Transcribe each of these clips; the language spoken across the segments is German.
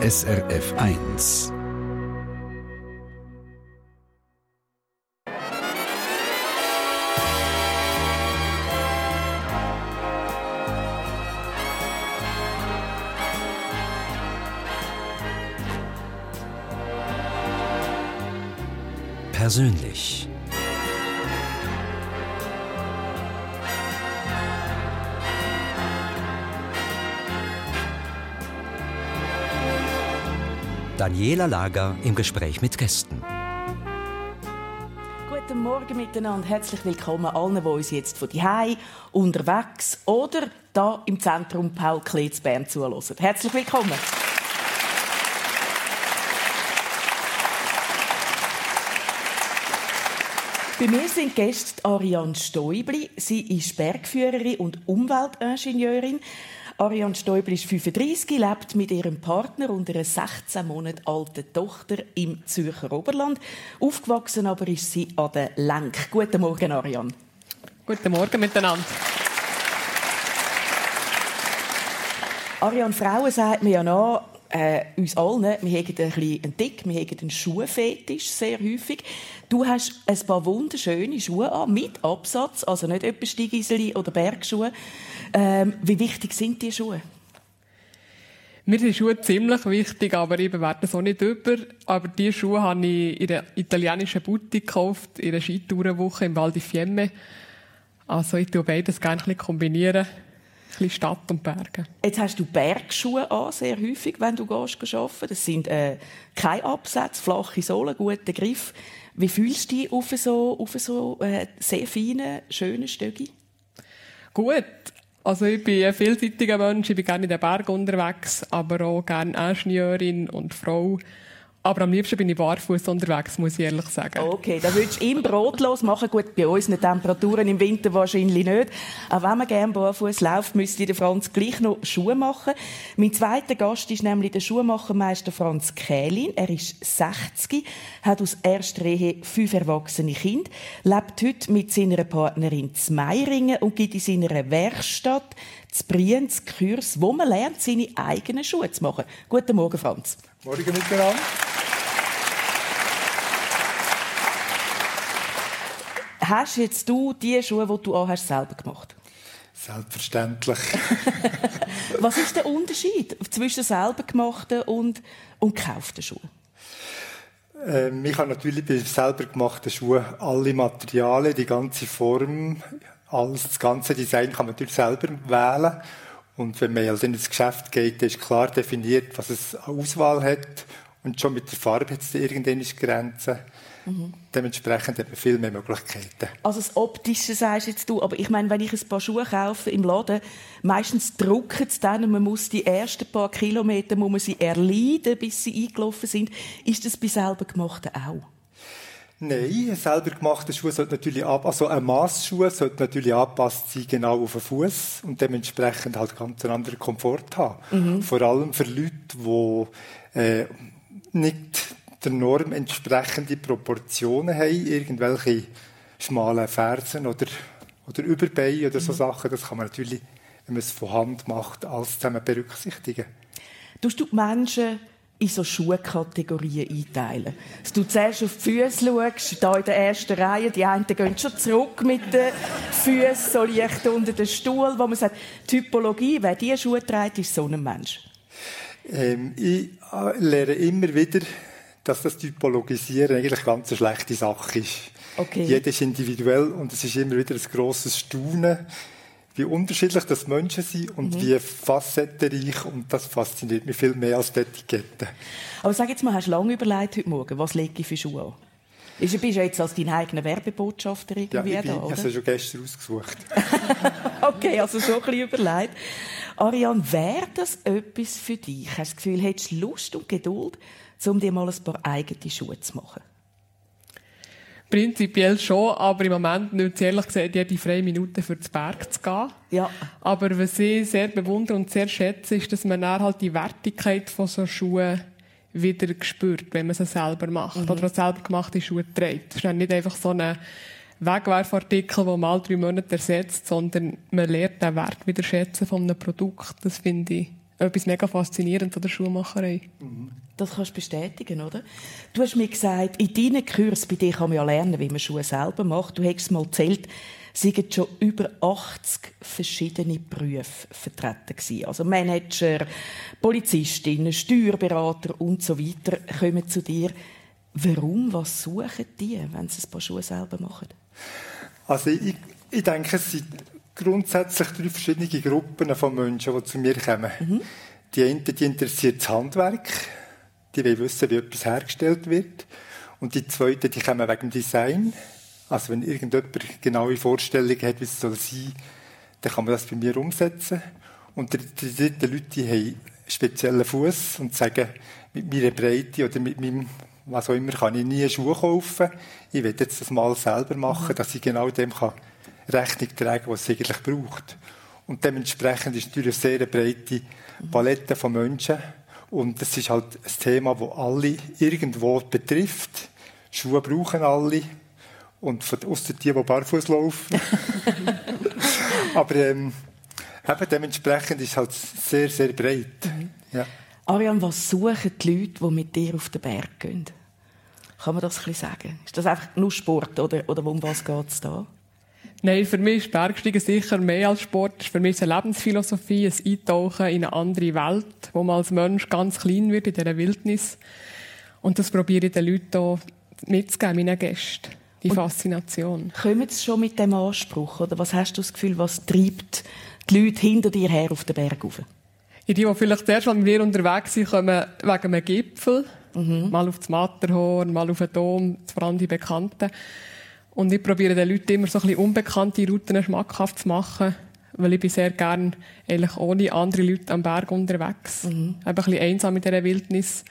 SRF 1. Persönlich. Daniela Lager im Gespräch mit Gästen. Guten Morgen miteinander. Herzlich willkommen allen, die uns jetzt von Hai unterwegs oder da im Zentrum Paul Kletz Bern zuhören. Herzlich willkommen. Bei mir sind Gäste Ariane Stoibli. Sie ist Bergführerin und Umweltingenieurin. Ariane Stäubel ist 35, lebt mit ihrem Partner und einer 16 Monate alten Tochter im Zürcher Oberland. Aufgewachsen aber ist sie an der Lenk. Guten Morgen, Ariane. Guten Morgen miteinander. Ariane, Frauen sagt mir ja nach, äh, uns allen, wir haben ein bisschen einen Dick, wir haben einen Schuhfetisch sehr häufig. Du hast ein paar wunderschöne Schuhe an, mit Absatz, also nicht etwa Steigiseli oder Bergschuhe. Ähm, wie wichtig sind die Schuhe? Mir sind Schuhe ziemlich wichtig, aber ich bewerte es auch nicht über. Aber diese Schuhe habe ich in einer italienischen Boutique gekauft, in einer Skitourenwoche im Val di Fiemme. Also ich tue beides gerne kombinieren. Bisschen Stadt und Berge. Jetzt hast du Bergschuhe an, sehr häufig, wenn du gehst arbeiten. Das sind äh, kein Absatz, flache Sohlen, guter Griff. Wie fühlst du dich auf so, auf so äh, sehr feinen, schönen Stöcki? Gut. Also ich bin ein vielseitiger Mensch, ich bin gerne in den Bergen unterwegs, aber auch gerne Ingenieurin und Frau. Aber am liebsten bin ich barfuß unterwegs, muss ich ehrlich sagen. Okay, dann würdest du ihm brotlos machen. Gut, bei unseren Temperaturen im Winter wahrscheinlich nicht. Auch wenn man gerne barfuß läuft, müsste der Franz gleich noch Schuhe machen. Mein zweiter Gast ist nämlich der Schuhmachermeister Franz Kählin. Er ist 60, hat aus erster Ehe fünf erwachsene Kinder, lebt heute mit seiner Partnerin zu Meiringen und gibt in seiner Werkstatt zu Brienz Kurs, wo man lernt, seine eigenen Schuhe zu machen. Guten Morgen, Franz. Morgen miteinander. Hast jetzt du die Schuhe, die du auch hast, selber gemacht? Selbstverständlich. Was ist der Unterschied zwischen selber gemachten und, und gekauften Schuhen? Ähm, ich habe natürlich bei selber gemachten Schuhen alle Materialien, die ganze Form, alles, das ganze Design kann man natürlich selber wählen. Und wenn man also ins Geschäft geht, ist klar definiert, was es an Auswahl hat. Und schon mit der Farbe hat es irgendeine Grenzen. Mhm. Dementsprechend hat man viel mehr Möglichkeiten. Also das Optische sagst jetzt du, aber ich meine, wenn ich ein paar Schuhe kaufe im Laden, meistens drucken es dann und man muss die ersten paar Kilometer muss man sie erleiden, bis sie eingelaufen sind. Ist das bei selber gemachten auch? Nein, selber gemachte Schuhe sollte natürlich ab, also ein Massschuh sollte natürlich angepasst sein genau auf den Fuß und dementsprechend halt ganz einen anderen Komfort haben. Mhm. Vor allem für Leute, die äh, nicht der Norm entsprechende Proportionen haben, irgendwelche schmalen Fersen oder, oder Überbeine oder so mhm. Sachen, das kann man natürlich, wenn man es von Hand macht, alles zusammen berücksichtigen. Tust du die Menschen in so Schuhkategorien einteilen. Dass du zuerst auf die Füße schaust, da in der ersten Reihe, die einen gehen schon zurück mit den Füßen, so leicht unter den Stuhl, wo man sagt, Typologie, wer diese Schuhe trägt, ist so ein Mensch. Ähm, ich äh, lerne immer wieder, dass das Typologisieren eigentlich ganz eine schlechte Sache ist. Okay. Jeder ist individuell und es ist immer wieder ein grosses Staunen, wie unterschiedlich das Menschen sind und mhm. wie facettenreich und das fasziniert mich viel mehr als die Etiketten. Aber sag jetzt mal, hast du lange überlegt heute Morgen, was lege ich für Schuhe an? Bist du jetzt als dein eigener Werbebotschafter irgendwie ja, ich bin, da, oder? Ich habe schon gestern ausgesucht. okay, also so ein bisschen überlegt. Ariane, wäre das etwas für dich? Hast du das Gefühl, hättest du Lust und Geduld, um dir mal ein paar eigene Schuhe zu machen? Prinzipiell schon, aber im Moment nicht ehrlich gesagt jede freie Minute für den Berg zu gehen. Ja. Aber was ich sehr bewundere und sehr schätze, ist, dass man dann halt die Wertigkeit von so Schuhen wieder spürt, wenn man sie selber macht. Mhm. Oder auch selber gemachte Schuhe trägt. Das ist dann nicht einfach so ein Wegwerfartikel, den man alle drei Monate ersetzt, sondern man lernt den Wert wieder schätzen von einem Produkt. Das finde ich etwas mega faszinierend an der Schuhmacherei. Das kannst du bestätigen, oder? Du hast mir gesagt, in deinen Kursen, bei dir kann man ja lernen, wie man Schuhe selber macht. Du hast mal erzählt, sind schon über 80 verschiedene Berufe vertreten gewesen. Also Manager, Polizistinnen, Steuerberater und so weiter kommen zu dir. Warum? Was suchen die, wenn sie ein paar Schuhe selber machen? Also ich, ich denke, es sind grundsätzlich drei verschiedene Gruppen von Menschen, die zu mir kommen. Mhm. Die einen, die interessiert das Handwerk, die wollen wissen, wie etwas hergestellt wird. Und die zweiten, die kommen wegen dem Design. Also wenn irgendjemand genaue Vorstellungen hat, wie es soll sein, dann kann man das bei mir umsetzen. Und die, dritten Leute, die haben speziellen Fuß und sagen, mit meiner Breite oder mit meinem was auch immer, kann ich nie Schuhe kaufen. Ich will jetzt das mal selber machen, dass ich genau dem kann Rechnung tragen kann, was es eigentlich braucht. Und dementsprechend ist natürlich eine sehr breite Palette von Menschen. Und das ist halt ein Thema, das alle irgendwo betrifft. Schuhe brauchen alle. Und außer die, die barfuß laufen. Aber ähm, eben dementsprechend ist es halt sehr, sehr breit. Mhm. Ja. Ariane, was suchen die Leute, die mit dir auf den Berg gehen? Kann man das ein bisschen sagen? Ist das einfach nur Sport oder, oder um was geht es da? Nein, für mich ist Bergsteigen sicher mehr als Sport. Für mich ist eine Lebensphilosophie, ein Eintauchen in eine andere Welt, wo man als Mensch ganz klein wird in dieser Wildnis. Und das probiere ich den Leuten hier mitzugeben, meinen Gästen. Die Und Faszination. Kommen Sie schon mit dem Anspruch? Oder was hast du das Gefühl, was treibt die Leute hinter dir her auf den Berg rauf? Die, die vielleicht zuerst mal mit mir unterwegs sind, kommen wegen einem Gipfel. Mhm. Mal auf das Matterhorn, mal auf den Dom, vor allem die Bekannten. Und ich probiere den Leuten immer so ein bisschen unbekannte Routen schmackhaft zu machen, weil ich bin sehr gern eigentlich ohne andere Leute am Berg unterwegs. Mhm. Einfach ein bisschen einsam in dieser Wildnis.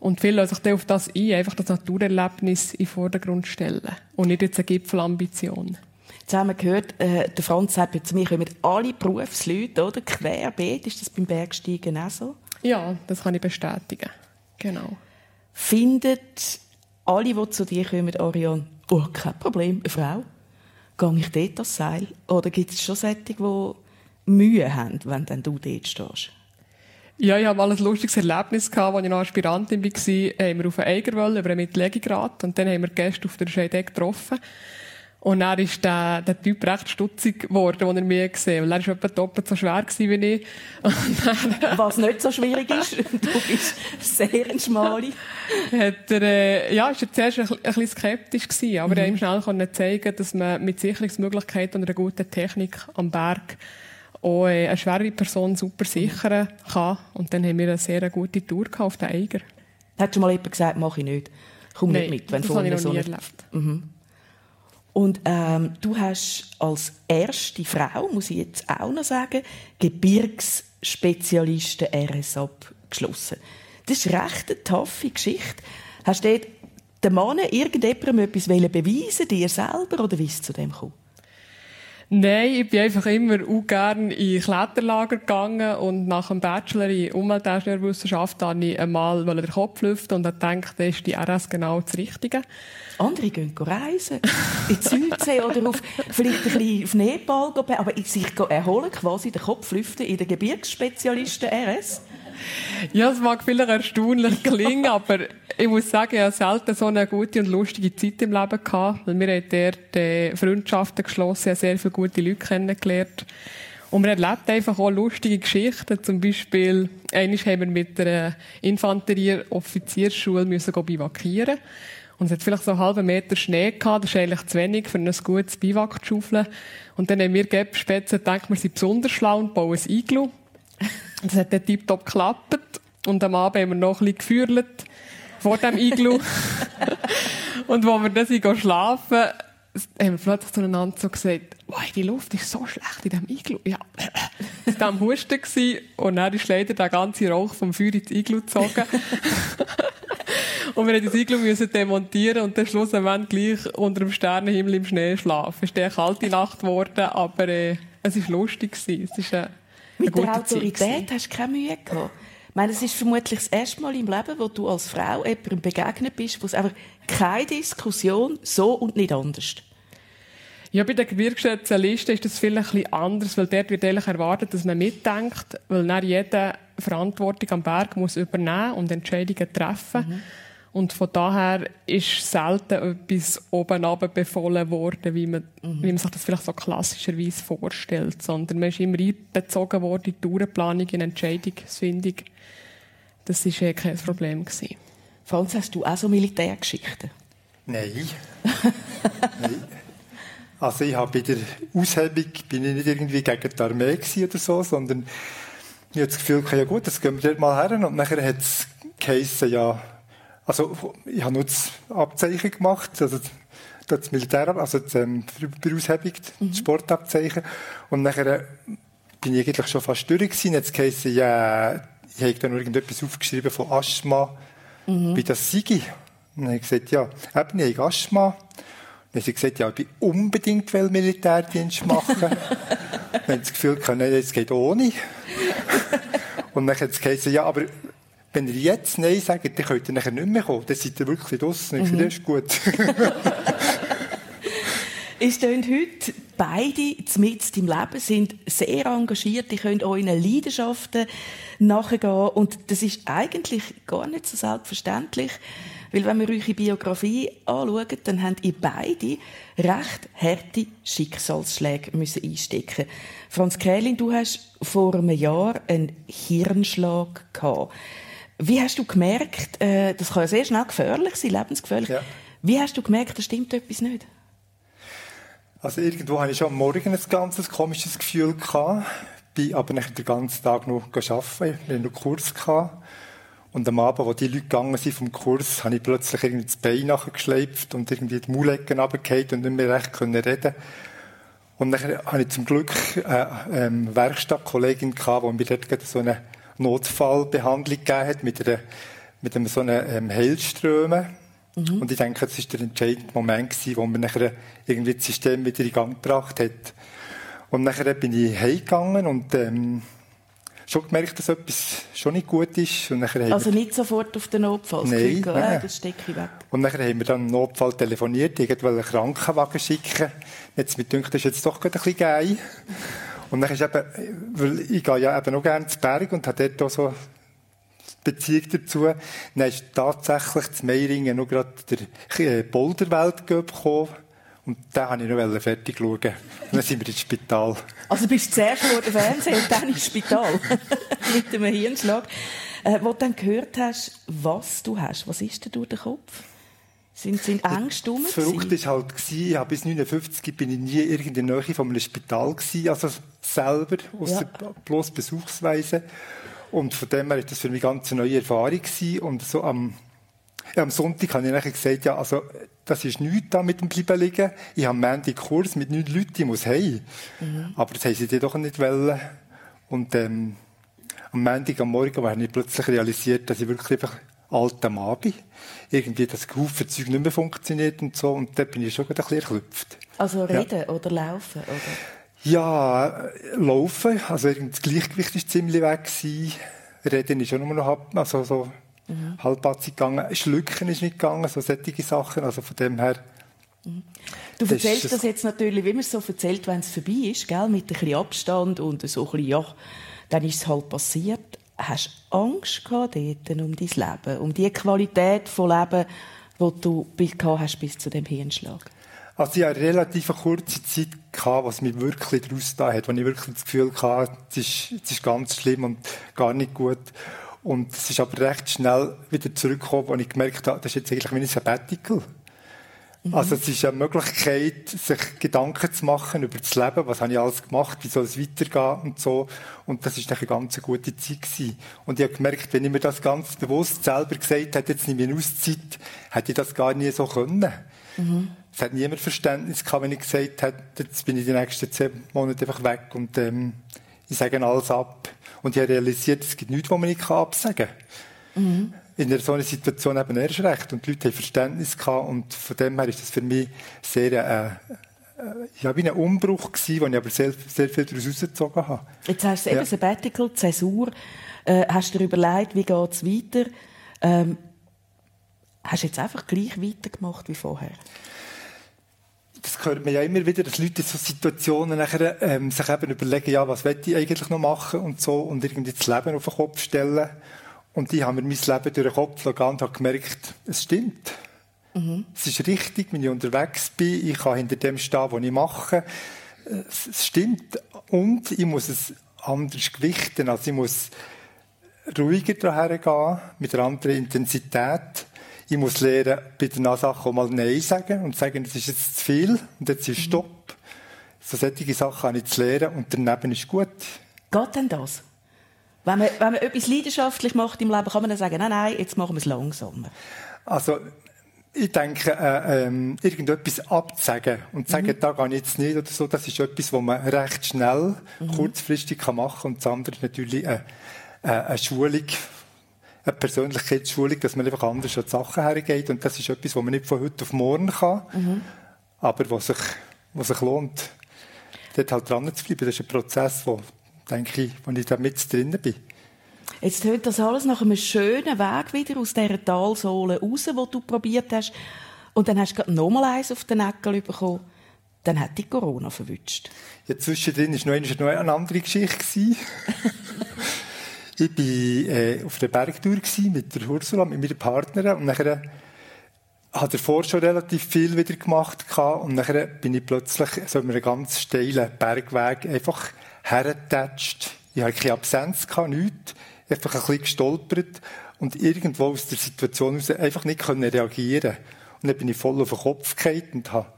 Und viele lassen sich dann auf das ein, einfach das Naturerlebnis in den Vordergrund stellen. Und nicht jetzt eine Gipfelambition. Jetzt haben wir gehört, äh, der Franz sagt, zu mir kommen alle Berufsleute, oder? Querbeet. Ist das beim Bergsteigen auch so? Ja, das kann ich bestätigen. Genau. Findet alle, die zu dir kommen, Ariane, oh, kein Problem, eine Frau, gehe ich dort das Seil? Oder gibt es schon solche, die Mühe haben, wenn dann du dort stehst? Ja, ich habe mal ein lustiges Erlebnis gehabt, als ich noch Aspirantin war, haben wir auf einen Eiger über einen Mittellegegrad und dann haben wir Gäste auf der Scheidegg getroffen. Und er ist der, der Typ recht stutzig geworden, als er mich gesehen hat. Weil er war etwa doppelt so schwer wie ich. Was nicht so schwierig ist. Du bist sehr ein Schmali. Hat er, äh, ja, ist er zuerst ein, ein bisschen skeptisch gewesen. Aber mhm. er ihm schnell konnte zeigen, dass man mit Sicherungsmöglichkeiten und einer guten Technik am Berg auch äh, eine schwere Person super sichern kann. Und dann haben wir eine sehr gute Tour auf den Eiger. Hat schon mal jemand gesagt, mache ich nicht. Komm Nein, nicht mit, wenn noch so nie erlebt. Mhm. Und ähm, du hast als erste Frau, muss ich jetzt auch noch sagen, Gebirgsspezialisten RS abgeschlossen. Das ist recht eine taffe Geschichte. Hast du dort den Mann irgendjemandem etwas beweisen dir selber, oder wie ist es zu dem gekommen? Nein, ich bin einfach immer auch gerne in Kletterlager gegangen und nach dem Bachelor in Umweltingenieurwissenschaft habe ich einmal den Kopf lüften und habe gedacht, das ist die RS genau das Richtige. Andere gehen reisen, in die Südsee oder auf, vielleicht ein bisschen auf Nepal, aber sich erholen, quasi den Kopf lüften in den Gebirgsspezialisten RS. Ja, es mag vielleicht erstaunlich klingen, aber ich muss sagen, ich habe selten so eine gute und lustige Zeit im Leben gehabt, weil wir haben dort äh, Freundschaften geschlossen, haben sehr viele gute Leute kennengelernt. Und man erlebt einfach auch lustige Geschichten. Zum Beispiel, einmal haben wir mit einer Infanterie-Offiziersschule müssen bivakieren. Und es hat vielleicht so einen halben Meter Schnee gehabt. Das ist eigentlich zu wenig für ein gutes Biwak zu schaufeln. Und dann haben wir Gäbspätze gedacht, wir sind besonders schlau und bauen ein Iglu. Das hat dann tiptop geklappt. Und am Abend haben wir noch ein bisschen geführt vor dem Iglu. und wo wir dann schlafen, haben wir plötzlich zueinander so gesagt, wow, die Luft ist so schlecht in diesem Iglu. Ja, das war am Husten gewesen, und dann ist leider der ganze Rauch vom Feuer ins Iglu gezogen. und wir mussten das Iglu müssen demontieren und dann schlussendlich gleich unter dem Sternenhimmel im Schnee schlafen. Es ist eine kalte Nacht geworden, aber äh, es war lustig. Gewesen. Es ist eine, Mit der Autorität hast du keine Mühe gehabt? Ich meine, es ist vermutlich das erste Mal im Leben, wo du als Frau jemandem begegnet bist, wo es einfach keine Diskussion so und nicht anders. Ja, bei der Gebirgsspezialisten ist das vielleicht ein bisschen anders, weil dort wird eigentlich erwartet, dass man mitdenkt, weil dann jeder Verantwortung am Berg muss übernehmen und Entscheidungen treffen. Mhm. Und von daher ist selten etwas oben befohlen worden, wie man, mhm. wie man sich das vielleicht so klassischerweise vorstellt, sondern man ist immer einbezogen worden in die Tourenplanung, in Entscheidungsfindung. Das war eh kein Problem. Gewesen. Franz, hast du auch so Militärgeschichten? Nein. Nein. Also ich habe bei der Aushebung bin ich nicht irgendwie gegen die Armee oder so, sondern ich habe das Gefühl, ja gut, das gehen wir dort mal her. Und nachher hat es geheissen, ja, also ich habe nur das Abzeichen gemacht, also das Militär, also das, ähm, bei der Aushebung, das mhm. Sportabzeichen. Und nachher bin ich eigentlich schon fast durch gewesen. Jetzt geheissen, ja, ich habe dann irgendetwas aufgeschrieben von Asthma, mhm. wie das sei. Und dann habe ich gesagt, ja, eben, ich habe Asthma. Dann hat sie gesagt, ja, ich will unbedingt Militärdienst machen. dann haben das Gefühl, es geht ohne. Und dann hat es gesagt, ja, aber wenn ihr jetzt Nein sagt, dann könnt ihr nachher nicht mehr kommen. Dann seid ihr wirklich draussen. Ich mhm. finde, das ist gut. Es stehen heute beide mit im Leben, sind sehr engagiert, die können euren Leidenschaften nachgehen und das ist eigentlich gar nicht so selbstverständlich, weil wenn wir eure Biografie anschauen, dann habt ihr beide recht harte Schicksalsschläge müssen einstecken. Franz Kählin, du hast vor einem Jahr einen Hirnschlag gehabt. Wie hast du gemerkt, äh, das kann ja sehr schnell gefährlich sein, lebensgefährlich. Ja. Wie hast du gemerkt, da stimmt etwas nicht? Also irgendwo hatte ich schon am Morgen ein ganz komisches Gefühl gehabt, bin aber nicht den ganzen Tag noch arbeiten, wir hatten noch Kurs gehabt. Und am Abend, wo die Leute gegangen sind vom Kurs, habe ich plötzlich irgendwie das Bein nachgeschleift und irgendwie die Maulecken runtergefallen und nicht mehr recht können reden. Und dann hatte ich zum Glück eine ähm, Werkstattkollegin gehabt, die mir dort so eine Notfallbehandlung gegeben hat mit, einer, mit einem so einem ähm, Heilströmen. Mhm. Und ich denke, das war der entscheidende Moment gewesen, wo man nachher irgendwie das System wieder in Gang gebracht hat. Und nachher bin ich heimgegangen und, ähm, schon gemerkt, dass etwas schon nicht gut ist. Und nachher also nicht sofort auf den Notfall? Nein, nein. Ah, das stecke ich weg. Und nachher haben wir dann Notfall telefoniert, irgendwo einen Krankenwagen schicken. Jetzt mit dünkt, das ist jetzt doch ein bisschen geil. Und dann ist eben, weil ich gehe ja eben noch gerne zu Berg und habe dort auch so Beziehung dazu. Dann ist tatsächlich zu Meiringen noch gerade der äh, Boulderweltcup gekommen. Und den wollte ich noch fertig schauen. Und dann sind wir ins Spital. Also bist du zuerst vor dem Fernsehen und dann ins Spital. Mit einem Hirnschlag. Äh, wo du dann gehört hast, was du hast, was ist denn durch den Kopf? Sind, sind Ängste rum? Verrückt war halt, ich habe bis 59 bin ich nie in der Nähe von einem Spital gewesen, also selber, außer ja. bloß Besuchsweise. Und von dem her war das für mich ganz eine neue Erfahrung gewesen. Und so am, ja, am Sonntag habe ich nachher gesagt, ja, also, das ist nichts da mit dem Bleiben liegen. Ich habe einen Kurs mit neun Leuten, ich muss heim. Mhm. Aber das haben sie doch nicht wollen. Und, ähm, am Montag am Morgen habe ich plötzlich realisiert, dass ich wirklich einfach alter Mann bin. Irgendwie das Haufen Zeug nicht mehr funktioniert und so. Und da bin ich schon ein bisschen erklüpft. Also reden ja. oder laufen? Oder? Ja, laufen. Also das Gleichgewicht ist ziemlich weg gewesen. Reden ist schon nur noch halb, also so mhm. halbpatzig gegangen. Schlucken ist nicht gegangen, so solche Sachen. Also von dem her. Mhm. Du erzählst das, das, jetzt natürlich, wie man es so erzählt, wenn es vorbei ist, gell? mit ein bisschen Abstand und so ein bisschen, ja, dann ist es halt passiert hast du Angst gehabt um dein Leben, um die Qualität von Leben, die du hast bis zu dem Hirnschlag? Also ich hatte eine relativ kurze Zeit, gehabt, was mich wirklich daraus da hat, wo ich wirklich das Gefühl hatte, es ist, es ist ganz schlimm und gar nicht gut. Und es ist aber recht schnell wieder zurückgekommen, wo ich gemerkt habe, das ist jetzt eigentlich wie ein Sabbatical. Mhm. Also es ist eine Möglichkeit, sich Gedanken zu machen über das Leben, was habe ich alles gemacht, wie soll es weitergehen und so. Und das ist eine ganz gute Zeit gewesen. Und ich habe gemerkt, wenn ich mir das ganz bewusst selber gesagt hätte, jetzt nehme ich eine Auszeit, hätte ich das gar nie so können. Mhm. Es hat niemand Verständnis gehabt, wenn ich gesagt hätte, jetzt bin ich die nächsten zehn Monate einfach weg und ähm, ich sage alles ab. Und ich habe realisiert, es gibt nichts, was man nicht absagen kann. Mhm in so einer Situation eben erst recht. Und die Leute haben Verständnis gehabt. Und von dem her ist das für mich sehr, äh, äh, ja, wie ein Umbruch gewesen, wo ich aber sehr, sehr viel daraus rausgezogen habe. Jetzt hast du eben ja. Sabbatical, Zäsur. Äh, hast du dir überlegt, wie geht es weiter? Ähm, hast du jetzt einfach gleich weitergemacht wie vorher? das hört man ja immer wieder, dass Leute in so Situationen nachher, ähm, sich eben überlegen, ja, was will ich eigentlich noch machen und so und irgendwie das Leben auf den Kopf stellen. Und ich habe mir mein Leben durch den Kopf gegangen und habe gemerkt, es stimmt. Mhm. Es ist richtig, wenn ich unterwegs bin, ich kann hinter dem stehen, was ich mache. Es stimmt. Und ich muss es anders gewichten. Also ich muss ruhiger daher gehen, mit einer anderen Intensität. Ich muss lernen, bei den Sachen auch mal Nein sagen und sagen, das ist jetzt zu viel und jetzt ist mhm. Stopp. So solche Sachen habe ich zu lernen und daneben ist gut. Geht denn das? Wenn man, wenn man etwas leidenschaftlich macht im Leben, kann man dann sagen, nein, nein, jetzt machen wir es langsamer. Also, ich denke, äh, ähm, irgendetwas abzusagen und zu sagen, mhm. da gehe ich jetzt nicht oder so, das ist etwas, was man recht schnell, mhm. kurzfristig kann machen kann. Und das andere ist natürlich eine, äh, eine Schulung, eine Persönlichkeitsschulung, dass man einfach anders an die Sachen hergeht. Und das ist etwas, was man nicht von heute auf morgen kann, mhm. aber was sich, was sich lohnt, dort halt dran zu bleiben. Das ist ein Prozess, wo, denke ich, wo ich da mit drin bin. Jetzt tönt das alles nach einem schönen Weg wieder aus dieser Talsohle raus, wo du probiert hast. Und dann hast du gerade nochmal eins auf den Näckel bekommen. Dann hat die Corona verwünscht. Ja, zwischendrin war noch eine andere Geschichte. ich war äh, auf der Bergtour mit der Ursula, mit meiner Partnerin. Und nachher hat er vorher schon relativ viel wieder gemacht und nachher bin ich plötzlich so einen ganz steilen Bergweg einfach hergetatscht. Ich hatte keine Absenz, nichts einfach ein bisschen gestolpert und irgendwo aus der Situation heraus einfach nicht können reagieren Und dann bin ich voll auf den Kopf gefallen und habe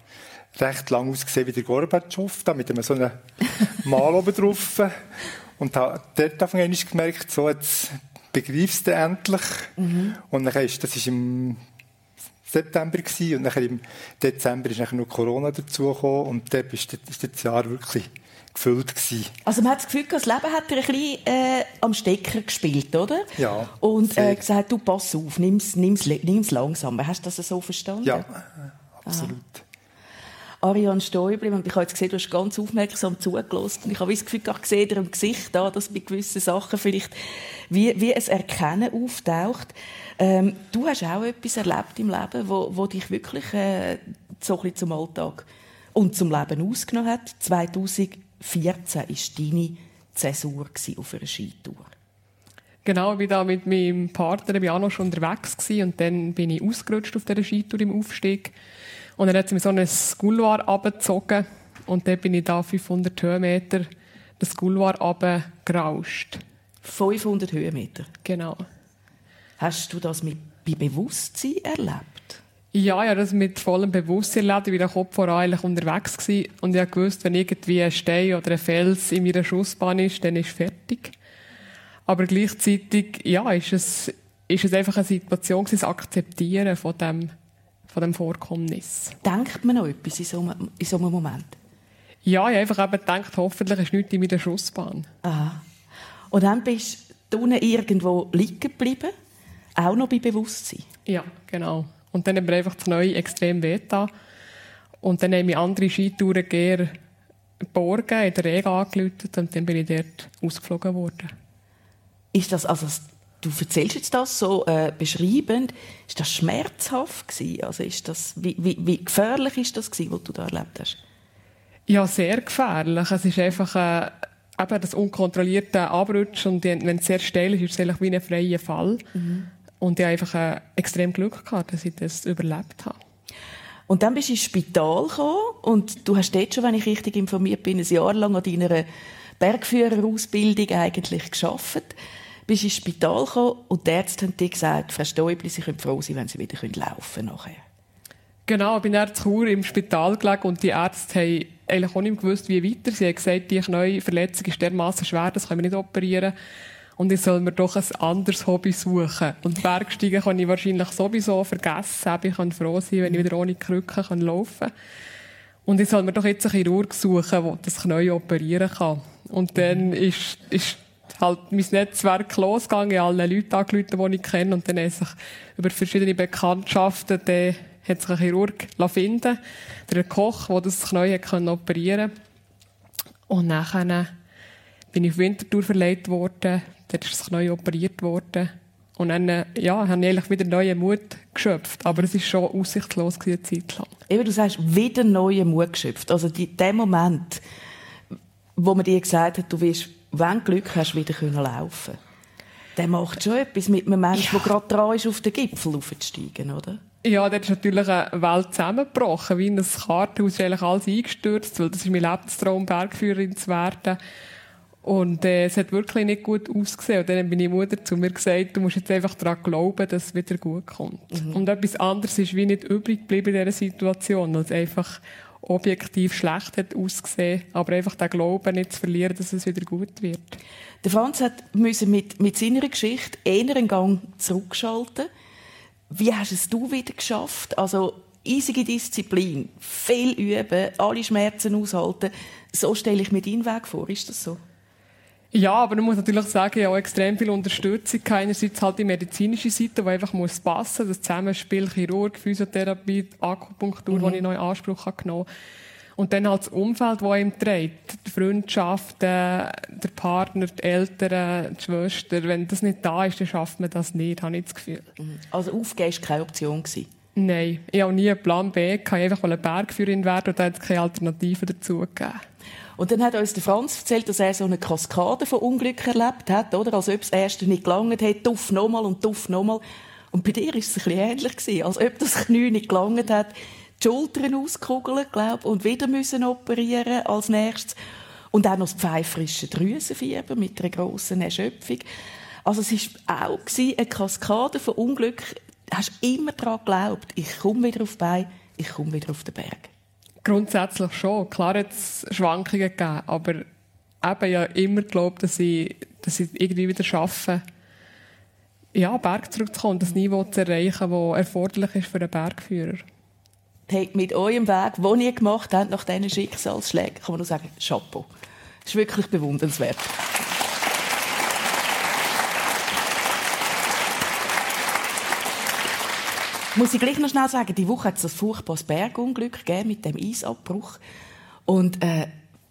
recht lang ausgesehen wie der Gorbatschow, da mit einem so einem Mal oben drauf. Und habe dort auf einmal gemerkt, so, jetzt begreifst du endlich. Mhm. Und dann ist, das war im September gewesen, und dann im Dezember ist noch Corona dazugekommen und dort ist das Jahr wirklich gefüllt gewesen. Also man hat das Gefühl, das Leben hat er ein bisschen äh, am Stecker gespielt, oder? Ja. Und äh, gesagt, du pass auf, nimm es langsam. Hast du das so verstanden? Ja, absolut. Aha. Ariane Stäubli, und ich habe jetzt gesehen, du hast ganz aufmerksam zugelassen. Und ich habe das Gefühl, ich sehe dir im Gesicht da, dass bei gewissen Sachen vielleicht wie, wie ein Erkennen auftaucht. Ähm, du hast auch etwas erlebt im Leben, wo, wo dich wirklich äh, so ein bisschen zum Alltag und zum Leben ausgenommen hat. 2000 14 war deine Zäsur auf einer Skitour. Genau, ich war da mit meinem Partner bin auch noch schon unterwegs gewesen, und dann bin ich ausgerutscht auf dieser Skitour im Aufstieg. Und dann hat sie mir so ein Couloir abgezogen und dann bin ich da 500 Höhenmeter das Couloir runtergerauscht. 500 Höhenmeter? Genau. Hast du das mit bei Bewusstsein erlebt? Ja, ja, das mit vollem Bewusstsein erlebt. Ich war der Kopf voran eigentlich unterwegs gewesen. und ich wusste, wenn irgendwie ein Stein oder ein Fels in meiner Schussbahn ist, dann ist fertig. Aber gleichzeitig, ja, ist es, ist es einfach eine Situation das Akzeptieren von dem, von dem Vorkommnis. Denkt man noch etwas in so einem, in so einem Moment? Ja, ich habe einfach eben gedacht, hoffentlich ist nichts in meiner Schussbahn. Aha. Und dann bist du unten irgendwo liegen geblieben, auch noch bei Bewusstsein? Ja, genau. Und dann haben wir einfach das Neue extrem wehgetan. Und dann haben wir andere Skitouren gerne geborgen, in der Regen angelötet und dann bin ich dort ausgeflogen worden. Ist das, also du erzählst jetzt das so äh, beschreibend, ist das schmerzhaft gewesen? Also ist das, wie, wie, wie gefährlich ist das gewesen, was du da erlebt hast? Ja, sehr gefährlich. Es ist einfach äh, eben das unkontrollierte Abrutschen und wenn es sehr steil ist, ist es eigentlich wie ein freier Fall. Mhm. Und ich habe einfach äh, extrem Glück gehabt, dass ich das überlebt habe. Und dann bist du ins Spital gekommen und du hast dort schon, wenn ich richtig informiert bin, ein Jahr lang an deiner Bergführerausbildung eigentlich geschafft. Bist ins Spital gekommen und die Ärzte haben dir gesagt, Frau Stäubli, Sie können froh sein, wenn Sie wieder laufen können nachher. Genau, ich bin dann zu Chur im Spital gelegen und die Ärzte haben eigentlich auch nicht gewusst, wie weiter. Sie haben gesagt, die neue Verletzung ist dermaßen schwer, das können wir nicht operieren und ich soll mir doch ein anderes Hobby suchen. Und Bergsteigen kann ich wahrscheinlich sowieso vergessen. Ich kann froh sein, wenn ich wieder ohne Krücken kann laufen kann. Und ich soll mir doch jetzt einen Chirurg suchen, der das Knie operieren kann. Und dann ist, ist halt mein Netzwerk losgegangen, ich alle Leute angerufen, die ich kenne. Und dann hat sich über verschiedene Bekanntschaften, der hat sich ein Chirurg finden der Koch, der das Knie operieren konnte. Und nachher bin ich auf Winterthur verlegt worden, Dort ist es neu operiert worden. Und dann, äh, ja, habe ich eigentlich wieder neuen Mut geschöpft. Aber es war schon aussichtslos eine Zeit lang. Eben, du sagst, wieder neuen Mut geschöpft. Also, die, der Moment, wo man dir gesagt hat, du wirst, wenn du Glück hast, wieder können laufen der macht schon etwas mit einem Menschen, ja. der gerade dran ist, auf den Gipfel aufzusteigen, oder? Ja, da ist natürlich eine Welt zusammengebrochen. Wie in einem Kartenhaus ist eigentlich alles eingestürzt, weil das ist mein Lebenstraum, Bergführerin zu werden. Und äh, es hat wirklich nicht gut ausgesehen. Und dann hat meine Mutter zu mir gesagt, du musst jetzt einfach daran glauben, dass es wieder gut kommt. Mhm. Und etwas anderes ist wie nicht übrig geblieben in dieser Situation, es einfach objektiv schlecht hat ausgesehen, aber einfach den Glauben nicht zu verlieren, dass es wieder gut wird. Der Franz hat müssen mit, mit seiner Geschichte eher einen Gang zurückschalten. Wie hast es du wieder geschafft? Also eisige Disziplin, viel üben, alle Schmerzen aushalten. So stelle ich mir deinen Weg vor. Ist das so? Ja, aber man muss natürlich sagen, ja auch extrem viel Unterstützung. Einerseits halt die medizinische Seite, die einfach muss passen. Das Zusammenspiel Chirurg, Physiotherapie, Akupunktur, mhm. die ich noch in Anspruch habe genommen und dann halt das Umfeld, das ihm trägt. Die Freundschaften, der Partner, die Eltern, die Schwester. Wenn das nicht da ist, dann schafft man das nicht, habe ich das Gefühl. Mhm. Also aufgeben war keine Option? Gewesen. Nein, ich habe nie einen Plan B. Ich einfach eine Bergführerin werden und da hat es keine Alternative dazu gegeben. Und dann hat uns der Franz erzählt, dass er so eine Kaskade von Unglück erlebt hat, oder? Als ob das erste nicht gelangt hat, tuff nochmal und tuff nochmal. Und bei dir war es ein bisschen ähnlich gewesen, als ob das Knie nicht gelangt hat, die Schultern auskugeln, glaub, und wieder müssen operieren als nächstes. Und auch noch das pfeifrische Drüsenfieber mit einer grossen Erschöpfung. Also es war auch eine Kaskade von Unglück. Du hast immer daran geglaubt, ich komme wieder auf die Beine, ich komme wieder auf den Berg. Grundsätzlich schon. Klar hat es Schwankungen gegeben, aber eben ja immer geglaubt, dass ich, dass ich irgendwie wieder schaffe, ja, Berg zurückzukommen, das Niveau zu erreichen, das erforderlich ist für einen Bergführer hey, mit eurem Weg, den ihr gemacht habt, nach diesen Schicksalsschlägen, kann man nur sagen, Chapeau. Das ist wirklich bewundernswert. Muss ich gleich noch schnell sagen, die Woche hat es ein furchtbares Bergunglück gegeben mit dem Eisabbruch. Und äh,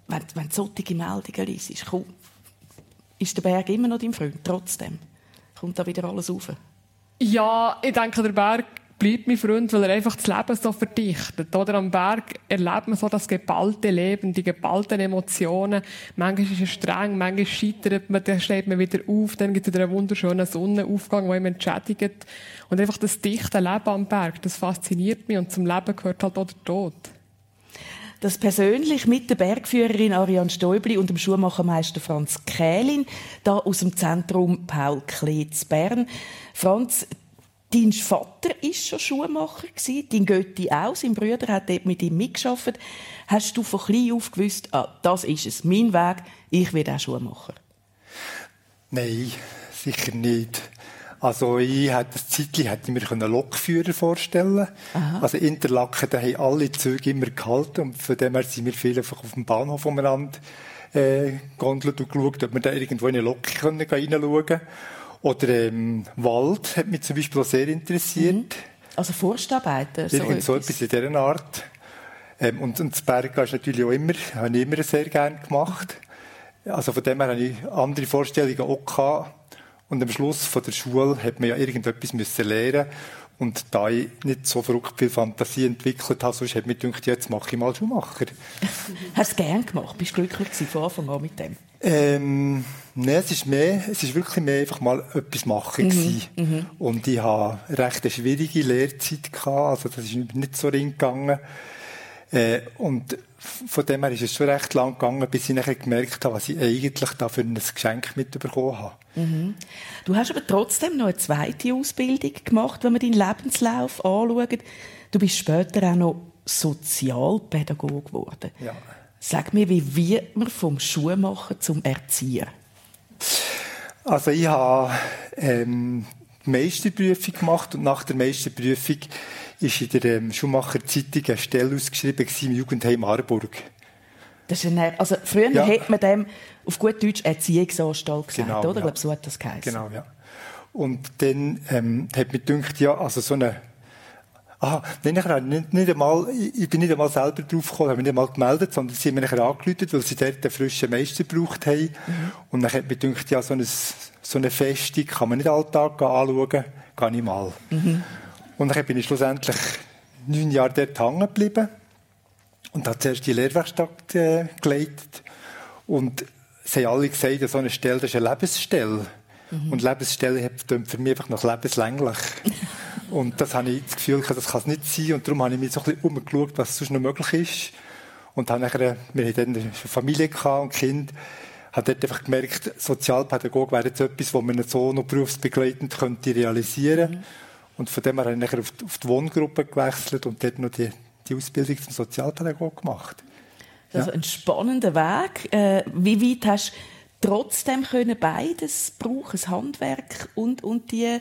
wenn, wenn du solche Meldungen liest, ist der Berg immer noch dein Freund, trotzdem. Kommt da wieder alles rauf? Ja, ich denke, der Berg bleibt mein Freund, weil er einfach das Leben so verdichtet. Oder am Berg erlebt man so das geballte Leben, die geballten Emotionen. Manchmal ist es streng, manchmal scheitert man, dann steht man wieder auf, dann gibt es wieder einen wunderschönen Sonnenaufgang, der ihm entschädigt. Und einfach das dichte Leben am Berg, das fasziniert mich und zum Leben gehört halt auch der Tod. Das persönlich mit der Bergführerin Ariane Stäubli und dem Schuhmachermeister Franz Kählin, da aus dem Zentrum Paul Kletz Bern. Franz, Dein Vater war schon Schuhmacher dein Götti auch, sein Bruder hat dort mit ihm mitgearbeitet. Hast du von klein auf gewusst, ah, das ist es, mein Weg, ich werde auch Schuhmacher? Nein, sicher nicht. Also ich hätte das Zeitchen hätte mir einen Lokführer vorstellen Aha. Also Interlaken, da haben alle Züge immer gehalten und von dem her sind wir viel einfach auf dem Bahnhof umeinander äh, gondelt und geschaut, ob wir da irgendwo in eine Lok reinschauen können. Oder ähm, Wald hat mich zum Beispiel auch sehr interessiert. Mhm. Also Forstarbeiter? So Irgend so etwas in dieser Art. Ähm, und, und das Bergen ist natürlich auch immer, habe ich immer sehr gerne gemacht. Also von dem her habe ich andere Vorstellungen auch gehabt. Und am Schluss von der Schule hat man ja irgendetwas müssen lernen und da ich nicht so verrückt viel Fantasie entwickelt habe, sonst hat mir gedacht, jetzt mache ich mal Schuhmacher. Hast du es gerne gemacht? Bist du glücklich von Anfang an mit dem? Ähm, nein, es ist mehr, es ist wirklich mehr einfach mal etwas machen mhm, mhm. Und ich habe recht eine schwierige Lehrzeit gehabt, also das ist nicht so gegangen. Äh, und von dem her ist es schon recht lang gegangen, bis ich nachher gemerkt habe, was ich eigentlich da für ein Geschenk mitbekommen habe. Mhm. Du hast aber trotzdem noch eine zweite Ausbildung gemacht, wenn man deinen Lebenslauf anschaut. Du bist später auch noch Sozialpädagoge geworden. Ja. Sag mir, wie wird man vom Schuhmacher zum Erzieher? Also ich habe ähm, die Meisterprüfung gemacht und nach der Meisterprüfung ist in der ähm, Schumacher Zeitung eine Stelle ausgeschrieben im Jugendheim Marburg. Das ist eine, also früher ja. hat man dem auf gut Deutsch Erziehungsanstalt gesagt, genau, oder? Ja. Ich glaube, so hat das geheißen. Genau, ja. Und dann ähm, hat mir gedacht, ja, also so eine Aha, nein, ich, nicht, nicht einmal, ich bin nicht einmal selber drauf gekommen, habe mich nicht einmal gemeldet, sondern sie haben mich angerufen, weil sie dort einen frischen Meister gebraucht haben. Mhm. Und dann hat mir gedacht, ja, so eine, so eine Festung kann man nicht alltag anschauen, gar nicht mal. Mhm. Und dann bin ich schlussendlich neun Jahre dort hängen geblieben und habe zuerst die Lehrwerkstatt äh, geleitet. Und sie haben alle gesagt, so eine Stelle, das ist eine Lebensstelle. Mhm. Und Lebensstelle klingt für mich einfach noch lebenslänglich. und das habe ich das Gefühl, das kann es nicht sein. Und darum habe ich mich so ein bisschen umgeschaut, was sonst noch möglich ist. Und habe nachher, wir hatten dann eine Familie und Kind, habe dort einfach gemerkt, Sozialpädagog wäre jetzt etwas, was man so noch berufsbegleitend könnte realisieren. Mhm. Und von dem her habe ich nachher auf die, auf die Wohngruppe gewechselt und dort noch die, die Ausbildung zum Sozialpädagog gemacht. Also ja. ein spannender Weg. Äh, wie weit hast du trotzdem können beides brauchen, das Handwerk und, und die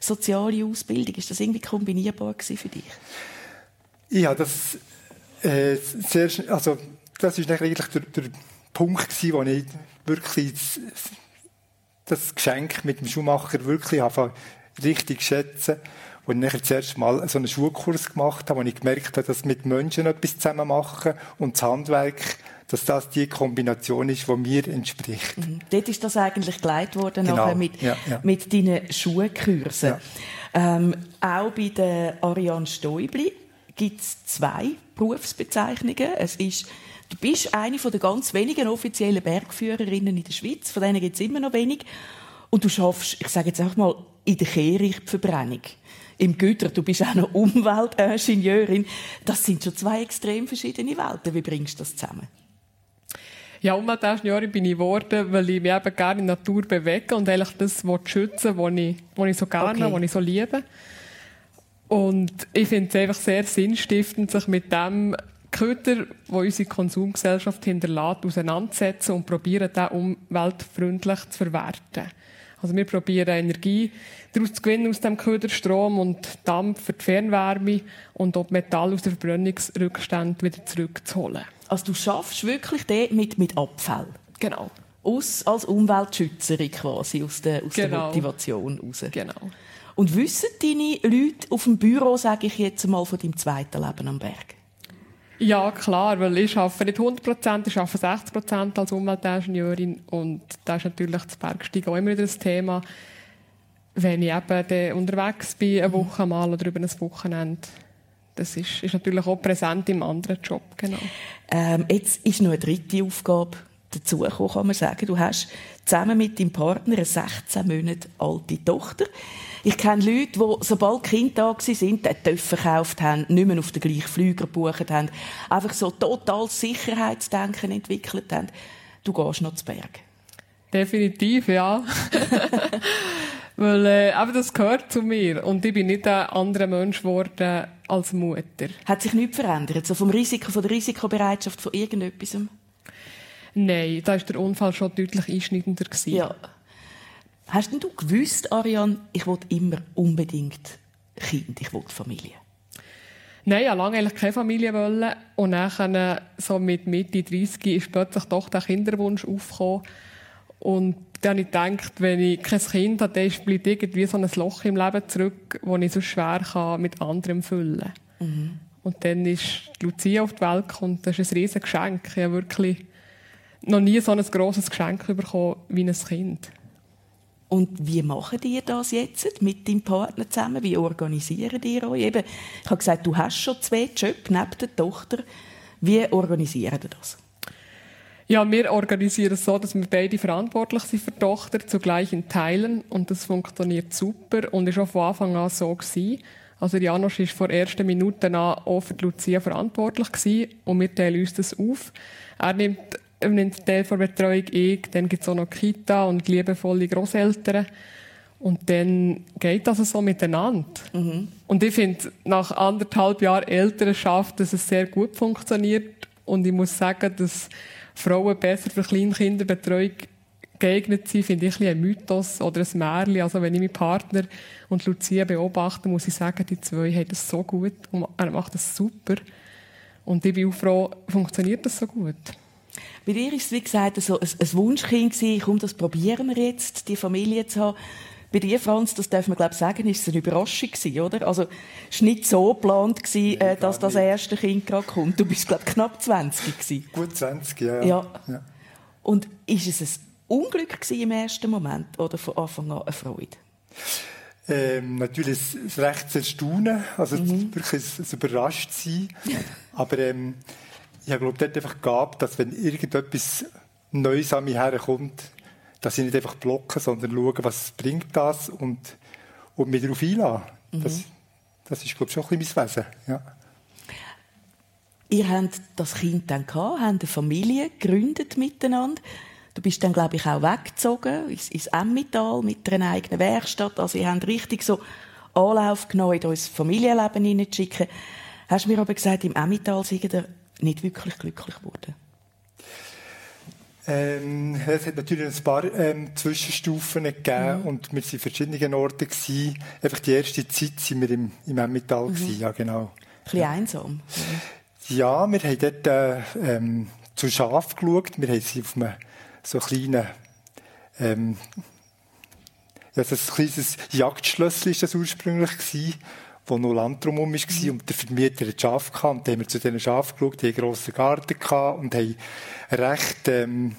soziale Ausbildung? Ist das irgendwie kombinierbar für dich? Ja, das äh, sehr, also das ist eigentlich der, der Punkt gewesen, wo ich wirklich das, das Geschenk mit dem Schuhmacher wirklich richtig schätzen wo ich nachher zuerst mal so einen Schulkurs gemacht habe, wo ich gemerkt habe, dass mit Menschen etwas zusammen machen und das Handwerk, dass das die Kombination ist, die mir entspricht. Mhm. Dort ist das eigentlich geleitet worden, genau. nachher mit, ja, ja. mit deinen Schuhkursen. Ja. Ähm, auch bei der Ariane Stäubli gibt es zwei Berufsbezeichnungen. Es ist Du bist eine von der ganz wenigen offiziellen Bergführerinnen in der Schweiz. Von denen gibt es immer noch wenig. Und du schaffst, ich sage jetzt einfach mal, in der Kehrichtverbrennung. Im Güter, du bist auch noch Umweltingenieurin. Das sind schon zwei extrem verschiedene Welten. Wie bringst du das zusammen? Ja, Umweltingenieurin bin ich geworden, weil ich mich eben gerne in der Natur bewege und eigentlich das schützen was ich, was ich so gerne, okay. was ich so liebe. Und ich finde es einfach sehr sinnstiftend, sich mit dem Köder, die unsere Konsumgesellschaft hinterlässt, auseinandersetzen und probieren, den umweltfreundlich zu verwerten. Also wir probieren Energie daraus zu gewinnen aus dem Köderstrom und Dampf für die Fernwärme und auch Metall aus den Verbrennungsrückständen wieder zurückzuholen. Also du schaffst wirklich den mit, mit Abfall? Genau. Aus, als Umweltschützerin quasi, aus der, aus genau. der Motivation heraus? Genau. Und wissen deine Leute auf dem Büro, sage ich jetzt mal, von deinem zweiten Leben am Berg? Ja, klar, weil ich arbeite nicht 100 Prozent, ich arbeite 60 Prozent als Umweltingenieurin und da ist natürlich das Bergsteigen auch immer wieder ein Thema. Wenn ich eben unterwegs bin, eine Woche mal oder über ein Wochenende, das ist, ist natürlich auch präsent im anderen Job, genau. Ähm, jetzt ist noch eine dritte Aufgabe dazugekommen, kann man sagen. Du hast zusammen mit deinem Partner eine 16 Monate alte Tochter. Ich kenne Leute, die, sobald Kinder da sind, den Töpfe gekauft haben, nicht mehr auf den gleichen Flüger gebucht haben, einfach so total Sicherheitsdenken entwickelt haben. Du gehst noch zu Berg. Definitiv, ja. Weil äh, eben das gehört zu mir und ich bin nicht ein anderer Mensch geworden als Mutter. Hat sich nichts verändert, so vom Risiko, von der Risikobereitschaft von irgendetwas? Nein, da war der Unfall schon deutlich einschneidender. Gewesen. Ja. Hast denn du gewusst, Ariane, ich wollte immer unbedingt Kind, ich wollte Familie? Nein, ich wollte lange eigentlich keine Familie. Wollen. Und dann, so mit Mitte 30, ist plötzlich doch der Kinderwunsch aufgekommen. Und dann habe ich gedacht, wenn ich kein Kind habe, dann bleibt irgendwie so ein Loch im Leben zurück, das ich so schwer kann mit anderem füllen mhm. Und dann ist Lucia auf die Welt gekommen. Das ist ein riesiges Geschenk. Ich habe wirklich noch nie so ein grosses Geschenk bekommen wie ein Kind. Und wie machen ihr das jetzt mit deinem Partner zusammen? Wie organisieren ihr euch? Eben, ich habe gesagt, du hast schon zwei Jobs neben der Tochter. Wie organisieren ihr das? Ja, wir organisieren es so, dass wir beide verantwortlich sind für die Tochter zu gleichen Teilen und das funktioniert super und ist auch von Anfang an so gewesen. Also Janosch ist von ersten Minuten an auch für Lucia verantwortlich gewesen und wir teilen uns das auf. Er nimmt nimmt Teil der Betreuung ich, dann gibt es auch noch Kita und liebevolle Großeltern. Und dann geht das so miteinander. Mhm. Und ich finde, nach anderthalb Jahren Elternschaft, dass es sehr gut funktioniert. Und ich muss sagen, dass Frauen besser für Kleinkinderbetreuung geeignet sind, finde ich ein, Mythos oder ein Märchen. Also wenn ich meinen Partner und Lucia beobachte, muss ich sagen, die zwei haben das so gut und er macht das super. Und ich bin auch froh, funktioniert das so gut. Bei dir ist es, wie gesagt, so ein, Wunschkind komm, das probieren wir jetzt, die Familie zu haben. Bei dir, Franz, das darf man glaube ich sagen, ist es eine Überraschung gewesen, oder? Also, es war nicht so geplant gewesen, äh, dass das erste Kind gerade kommt. Du bist glaube ich knapp 20 gewesen. Gut 20, ja. Ja. ja. Und ist es ein Unglück gewesen im ersten Moment oder von Anfang an eine Freude? Ähm, natürlich ein recht zu erstaunen, also mhm. wirklich ein überrascht sein. Aber ähm, ich glaube, dort einfach gab, dass wenn irgendetwas Neues an mich herkommt, dass ich nicht einfach blocke, sondern schaue, was bringt das und, und mich darauf einlasse. Mhm. Das, das ist, glaube ich, schon ein bisschen mein Wesen. Ja. Ihr habt das Kind dann gehabt, habt eine Familie gegründet miteinander. Du bist dann, glaube ich, auch weggezogen ins, ins Emmental mit einer eigenen Werkstatt. Also ihr habt richtig so Anlauf genommen, in unser Familienleben hineinzuschicken. Hast du mir aber gesagt, im Emmental seid ihr nicht wirklich glücklich geworden? Ähm, es hat natürlich ein paar ähm, Zwischenstufen gegeben mhm. und wir waren in verschiedenen Orten. Gewesen. Einfach die erste Zeit waren wir im, im Emmental. Mhm. ja, genau. Ein bisschen ja. einsam. Ja, wir haben dort äh, ähm, zu Schaf geschaut. Wir haben sie auf einem so kleinen ähm, ja, so ein kleines Jagdschlösschen ist das ursprünglich gewesen, wo noch Land drumherum war mhm. und der Vermieter hat Schafe gehabt und dann haben wir zu diesen Schafen geschaut, die haben einen grossen Garten gehabt und haben recht ähm,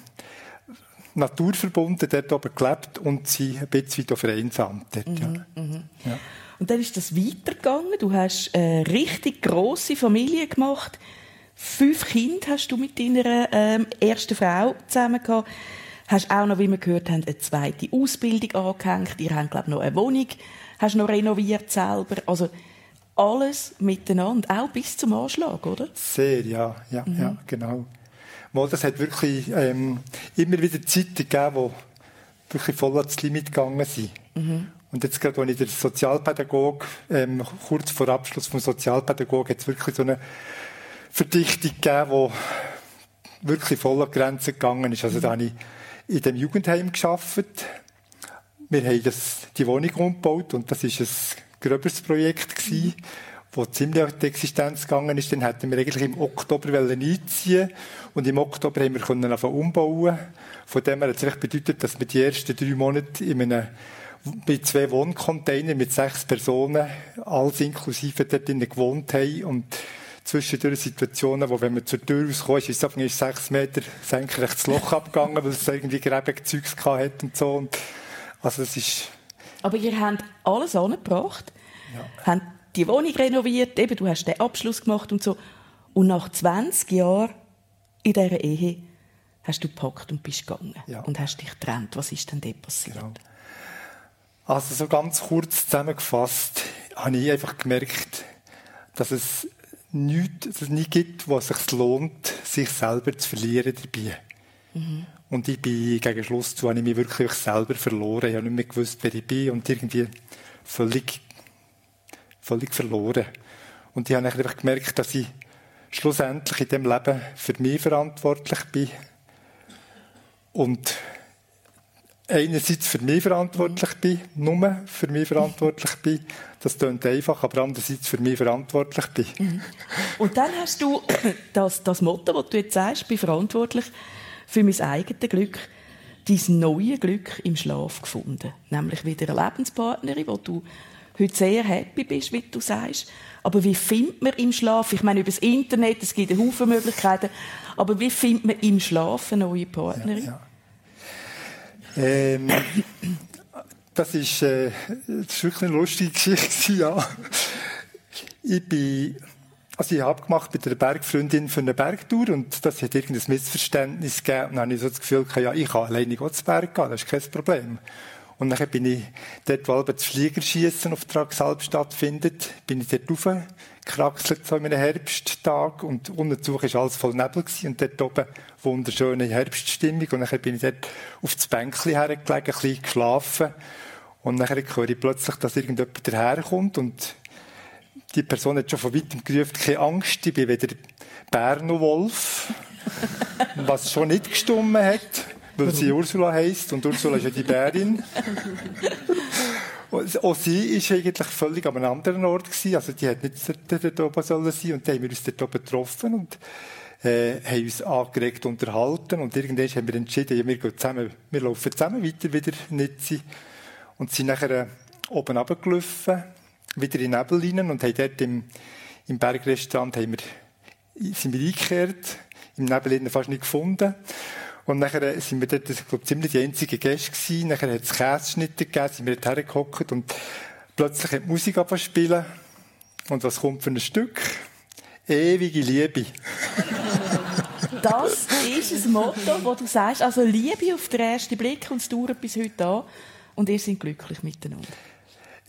naturverbunden dort oben gelebt und sie ein bisschen vereinsamt dort, mhm, ja. Mhm. ja. Und dann ist das weitergegangen. Du hast eine richtig grosse Familie gemacht. Fünf Kinder hast du mit deiner ähm, ersten Frau zusammen gehabt. Hast auch noch, wie wir gehört haben, eine zweite Ausbildung angehängt. Ihr habt, glaube ich, noch eine Wohnung. Hast noch renoviert selber. Also, alles miteinander, auch bis zum Anschlag, oder? Sehr, ja, ja, mhm. ja genau. Mal, das hat wirklich ähm, immer wieder Zeiten gegeben, wo wirklich voll ans Limit gegangen sind. Mhm. Und jetzt gerade, als ich der Sozialpädagog, ähm, kurz vor Abschluss vom Sozialpädagog, hat es wirklich so eine Verdichtung gegeben, die wirklich voll an Grenzen gegangen ist. Also mhm. da habe ich in dem Jugendheim geschafft. Wir haben das, die Wohnung umgebaut und das ist ein gröberes Projekt gewesen, wo ziemlich an die Existenz gegangen ist. Dann hätten wir eigentlich im Oktober einziehen und im Oktober haben wir können umbauen. Von dem her hat es bedeutet, dass wir die ersten drei Monate in einem mit zwei Wohncontainern mit sechs Personen, alles inklusive dort drinnen gewohnt haben und zwischendurch Situationen, wo, wenn man zur Tür rauskommt, ist es ist sechs Meter senkrecht das Loch abgegangen, weil es irgendwie Gräbenzeugs hat und so. Und also es ist... Aber ihr habt alles angebracht, ja. habt die Wohnung renoviert, eben, du hast den Abschluss gemacht und so. Und nach 20 Jahren in dieser Ehe hast du gepackt und bist gegangen ja. und hast dich getrennt. Was ist denn dort passiert? Genau. Also so ganz kurz zusammengefasst habe ich einfach gemerkt, dass es nichts, dass es nicht gibt, wo es sich lohnt, sich selber zu verlieren dabei. Mhm. Und ich bin gegen Schluss zu, habe ich mich wirklich selber verloren. Ich habe nicht mehr gewusst, wer ich bin und irgendwie völlig, völlig verloren. Und ich habe einfach gemerkt, dass ich schlussendlich in dem Leben für mich verantwortlich bin und einerseits für mich verantwortlich bin, nur für mich verantwortlich bin. Das klingt einfach, aber andererseits für mich verantwortlich bin. Mhm. Und dann hast du das, das Motto, das du jetzt sagst, bin verantwortlich für mein eigenes Glück, dein neues Glück im Schlaf gefunden. Nämlich wieder eine Lebenspartnerin, wo du heute sehr happy bist, wie du sagst. Aber wie findet man im Schlaf, ich meine über das Internet, es gibt Haufen Möglichkeiten, aber wie findet man im Schlaf eine neue Partnerin? Ja, ja. Ähm, das ist, äh, das ist wirklich eine lustige Geschichte, ja. Ich bin, also ich habe gemacht mit einer Bergfreundin für eine Bergtour und das hat irgendein Missverständnis gegeben und dann habe ich so das Gefühl gehabt, ja, ich kann alleine zu Berg gehen, das ist kein Problem. Und dann bin ich dort, wo das Fliegerschießen auf Tragsalb stattfindet, bin ich dort raufgekraxelt, so in einem Herbsttag. Und unten zu war alles voll Nebel gewesen. Und dort oben wunderschöne Herbststimmung. Und dann bin ich dort auf das Bänkchen hergelegt, ein bisschen geschlafen. Und dann höre ich plötzlich, dass irgendjemand daherkommt. Und die Person hat schon von weitem gerufen, keine Angst, ich bin weder Bär noch Wolf. was schon nicht gestummen hat weil sie Ursula heisst und Ursula ist ja die Bärin. Und auch sie ist eigentlich völlig an einem anderen Ort gewesen. Also die hat nicht dort oben sollen sein und dann haben wir uns dort oben getroffen und äh, haben uns angeregt unterhalten und irgendwann haben wir entschieden, ja, wir gehen zusammen, wir laufen zusammen weiter wieder nicht sein. und sind nachher oben runtergelaufen, wieder in den Nebel rein und haben dort im, im Bergrestaurant haben wir, sind wir eingekehrt, im Nebel fast nicht gefunden. Und nachher sind wir dort, ich glaube, ziemlich die einzigen Gäste gewesen. Nachher hat es Käseschnitte gegeben, sind wir dort hergehockt und plötzlich hat die Musik spielen. Und was kommt für ein Stück? Ewige Liebe. das ist ein Motto, wo du sagst, also Liebe auf den ersten Blick und es dauert bis heute an und ihr seid glücklich miteinander.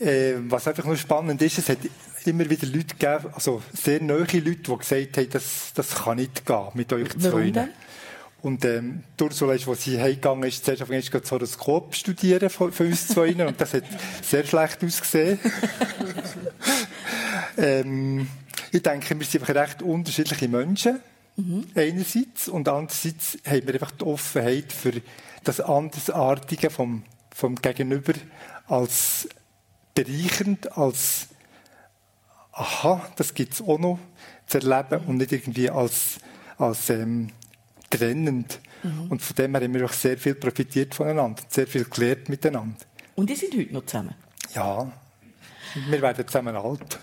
Äh, was einfach nur spannend ist, es hat immer wieder Leute gegeben, also sehr nahe Leute, die gesagt haben, das, das kann nicht gehen mit euch zwei. Und ähm, Ursula, ist, als sie heimgegangen ist, zuerst auf das Horoskop studieren von, von uns zwei. und das hat sehr schlecht ausgesehen. ähm, ich denke, wir sind einfach recht unterschiedliche Menschen. Mhm. Einerseits. Und andererseits haben wir einfach die Offenheit für das Andersartige vom, vom Gegenüber als bereichernd, als aha, das gibt es auch noch zu erleben und nicht irgendwie als, als ähm, trennend. Mhm. Und von dem her haben wir auch sehr viel profitiert voneinander, sehr viel gelernt miteinander. Und die sind heute noch zusammen? Ja, wir werden zusammen alt.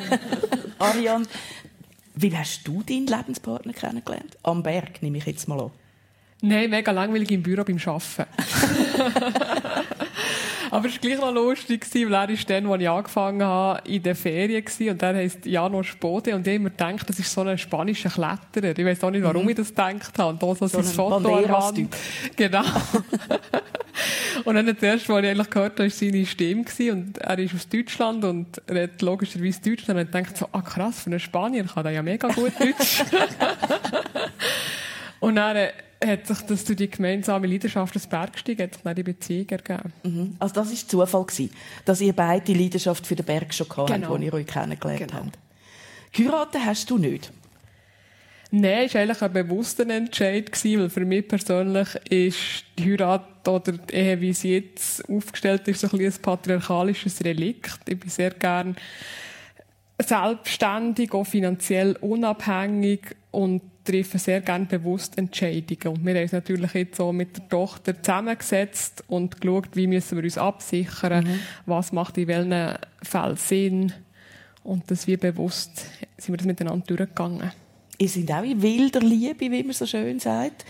Ariane, wie hast du deinen Lebenspartner kennengelernt? Am Berg, nehme ich jetzt mal an. Nein, mega langweilig im Büro beim Arbeiten. Aber es war gleich noch lustig, weil er ist dann, als ich angefangen habe, in der Ferien war. Und der heisst Janos Spode. Und ich immer gedacht, das ist so ein spanischer Kletterer. Ich weiß auch nicht, warum mhm. ich das gedacht habe. Und da so, so sein Foto an Genau. und dann das erste, was ich eigentlich gehört habe, war seine Stimme. Und er ist aus Deutschland und redet logischerweise Deutsch. Und ich dachte so, ah krass, für einen Spanier kann er ja mega gut Deutsch. und dann, hat sich das durch die gemeinsame Leidenschaft des Bergsteigen hat sich dann die Beziehung ergeben. Mhm. Also das war Zufall, gewesen, dass ihr beide die Leidenschaft für den Berg schon gehabt genau. habt, als ihr euch kennengelernt genau. habt. Heiraten hast du nicht? Nein, es war eigentlich ein bewusster Entscheid, gewesen, weil für mich persönlich ist die Heirat oder die Ehe, wie sie jetzt aufgestellt ist, so ein, ein patriarchalisches Relikt. Ich bin sehr gern selbstständig, auch finanziell unabhängig und treffen sehr gerne bewusst Entscheidungen. Und wir haben uns natürlich jetzt so mit der Tochter zusammengesetzt und geschaut, wie müssen wir uns absichern, mhm. was macht in welchen Fällen Sinn. Und das wie bewusst sind wir das miteinander durchgegangen. Ihr seid auch in wilder Liebe, wie man so schön sagt.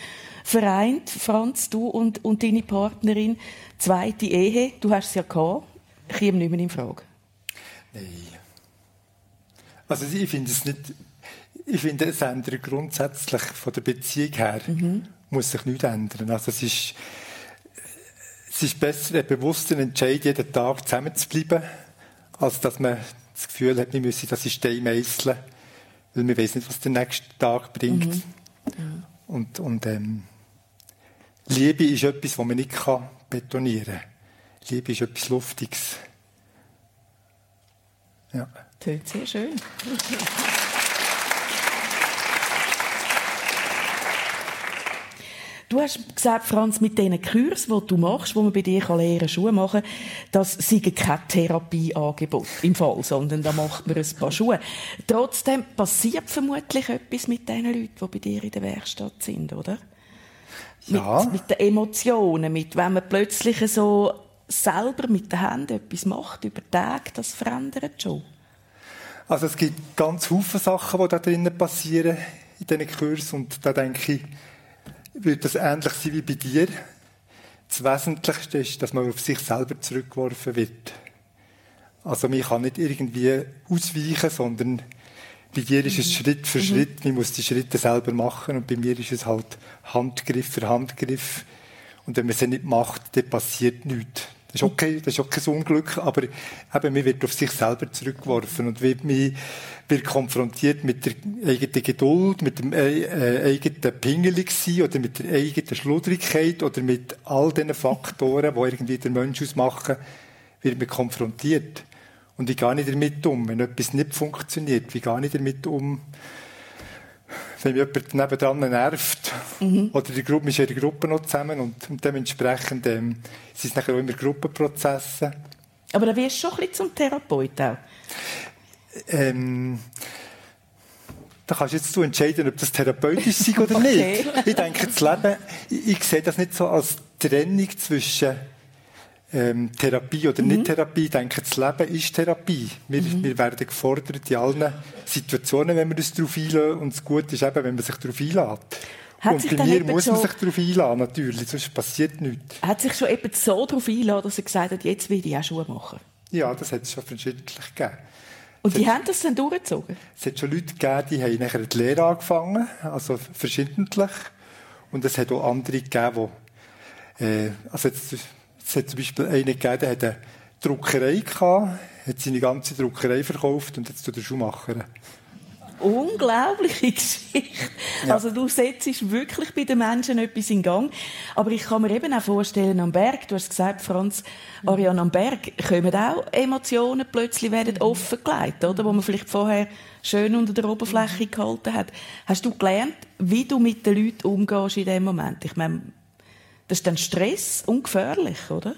Vereint, Franz, du und, und deine Partnerin, zweite Ehe, du hast es ja gehabt, käme nicht mehr in Frage. Nein. Also ich finde es nicht ich finde, es ändert grundsätzlich von der Beziehung her, mhm. muss sich nichts ändern. Also es ist, es ist besser, ein bewusster Entscheid, jeden Tag zusammen zu bleiben, als dass man das Gefühl hat, wir müssen das System meißeln, weil wir wissen nicht, was der nächste Tag bringt. Mhm. Mhm. Und, und ähm, Liebe ist etwas, das man nicht kann betonieren kann. Liebe ist etwas Luftiges. Ja. Tönt sehr schön. Du hast gesagt, Franz, mit diesen Kursen, die du machst, wo man bei dir lernen kann, Schuhe machen, das sei kein Therapieangebot im Fall, sondern da macht man ein paar Schuhe. Trotzdem passiert vermutlich etwas mit den Leuten, die bei dir in der Werkstatt sind, oder? Ja. Mit, mit den Emotionen, mit, wenn man plötzlich so selber mit den Händen etwas macht über Tage, das verändert schon. Also es gibt ganz viele Sachen, die da drinnen passieren in diesen Kursen und da denke ich, wird das ähnlich sein wie bei dir. Das Wesentlichste ist, dass man auf sich selber zurückgeworfen wird. Also man kann nicht irgendwie ausweichen, sondern bei dir ist es mhm. Schritt für mhm. Schritt. Man muss die Schritte selber machen und bei mir ist es halt Handgriff für Handgriff. Und wenn man sie nicht macht, dann passiert nichts. Das ist okay, das ist auch kein Unglück, aber eben, man wird auf sich selber zurückgeworfen und wird, man wird konfrontiert mit der eigenen Geduld, mit dem äh, äh eigenen Pingelig sein oder mit der eigenen Schludrigkeit oder mit all diesen Faktoren, die irgendwie den Mensch ausmachen, wird man konfrontiert. Und wie gehe ich damit um, wenn etwas nicht funktioniert? Wie gehe ich damit um, wenn mich jemand nebendran nervt, mhm. oder die Gruppe, ist ja die Gruppe noch zusammen und, und dementsprechend ähm, sind es nachher auch immer Gruppenprozesse. Aber da wirst du schon ein bisschen zum Therapeut auch. Ähm, da kannst du jetzt du entscheiden, ob das therapeutisch ist oder okay. nicht. Ich denke, das Leben, ich, ich, sehe das nicht so als Trennung zwischen ähm, Therapie oder mhm. nicht Therapie. Ich denke, das Leben ist Therapie. Wir, mhm. wir werden gefordert in allen Situationen, wenn wir uns darauf einlassen. Und das Gute ist eben, wenn man sich darauf einlässt. Hat und bei mir muss man sich darauf einlassen, natürlich, sonst passiert nichts. Hat sich schon eben so darauf einlassen, dass er gesagt hat, jetzt will ich auch Schuhe machen? Ja, das hat es schon verschiedentlich gegeben. Und die haben das dann durchgezogen? Es hat schon Leute gegeben, die haben nachher die Lehre angefangen, also verschiedentlich. Und es hat auch andere gegeben, die, äh, also jetzt, es hat zum Beispiel einen gegeben, der hat eine Druckerei gehabt, hat seine ganze Druckerei verkauft und jetzt tut er Schuhmacher unglaubliche Geschichte. Ja. Also du setzt wirklich bei den Menschen etwas in Gang. Aber ich kann mir eben auch vorstellen, am Berg, du hast gesagt, Franz, Ariane, am Berg kommen auch Emotionen plötzlich werden mhm. offengelegt, oder? Wo man vielleicht vorher schön unter der Oberfläche gehalten hat. Hast du gelernt, wie du mit den Leuten umgehst in dem Moment? Ich meine, das ist dann Stress und gefährlich, oder?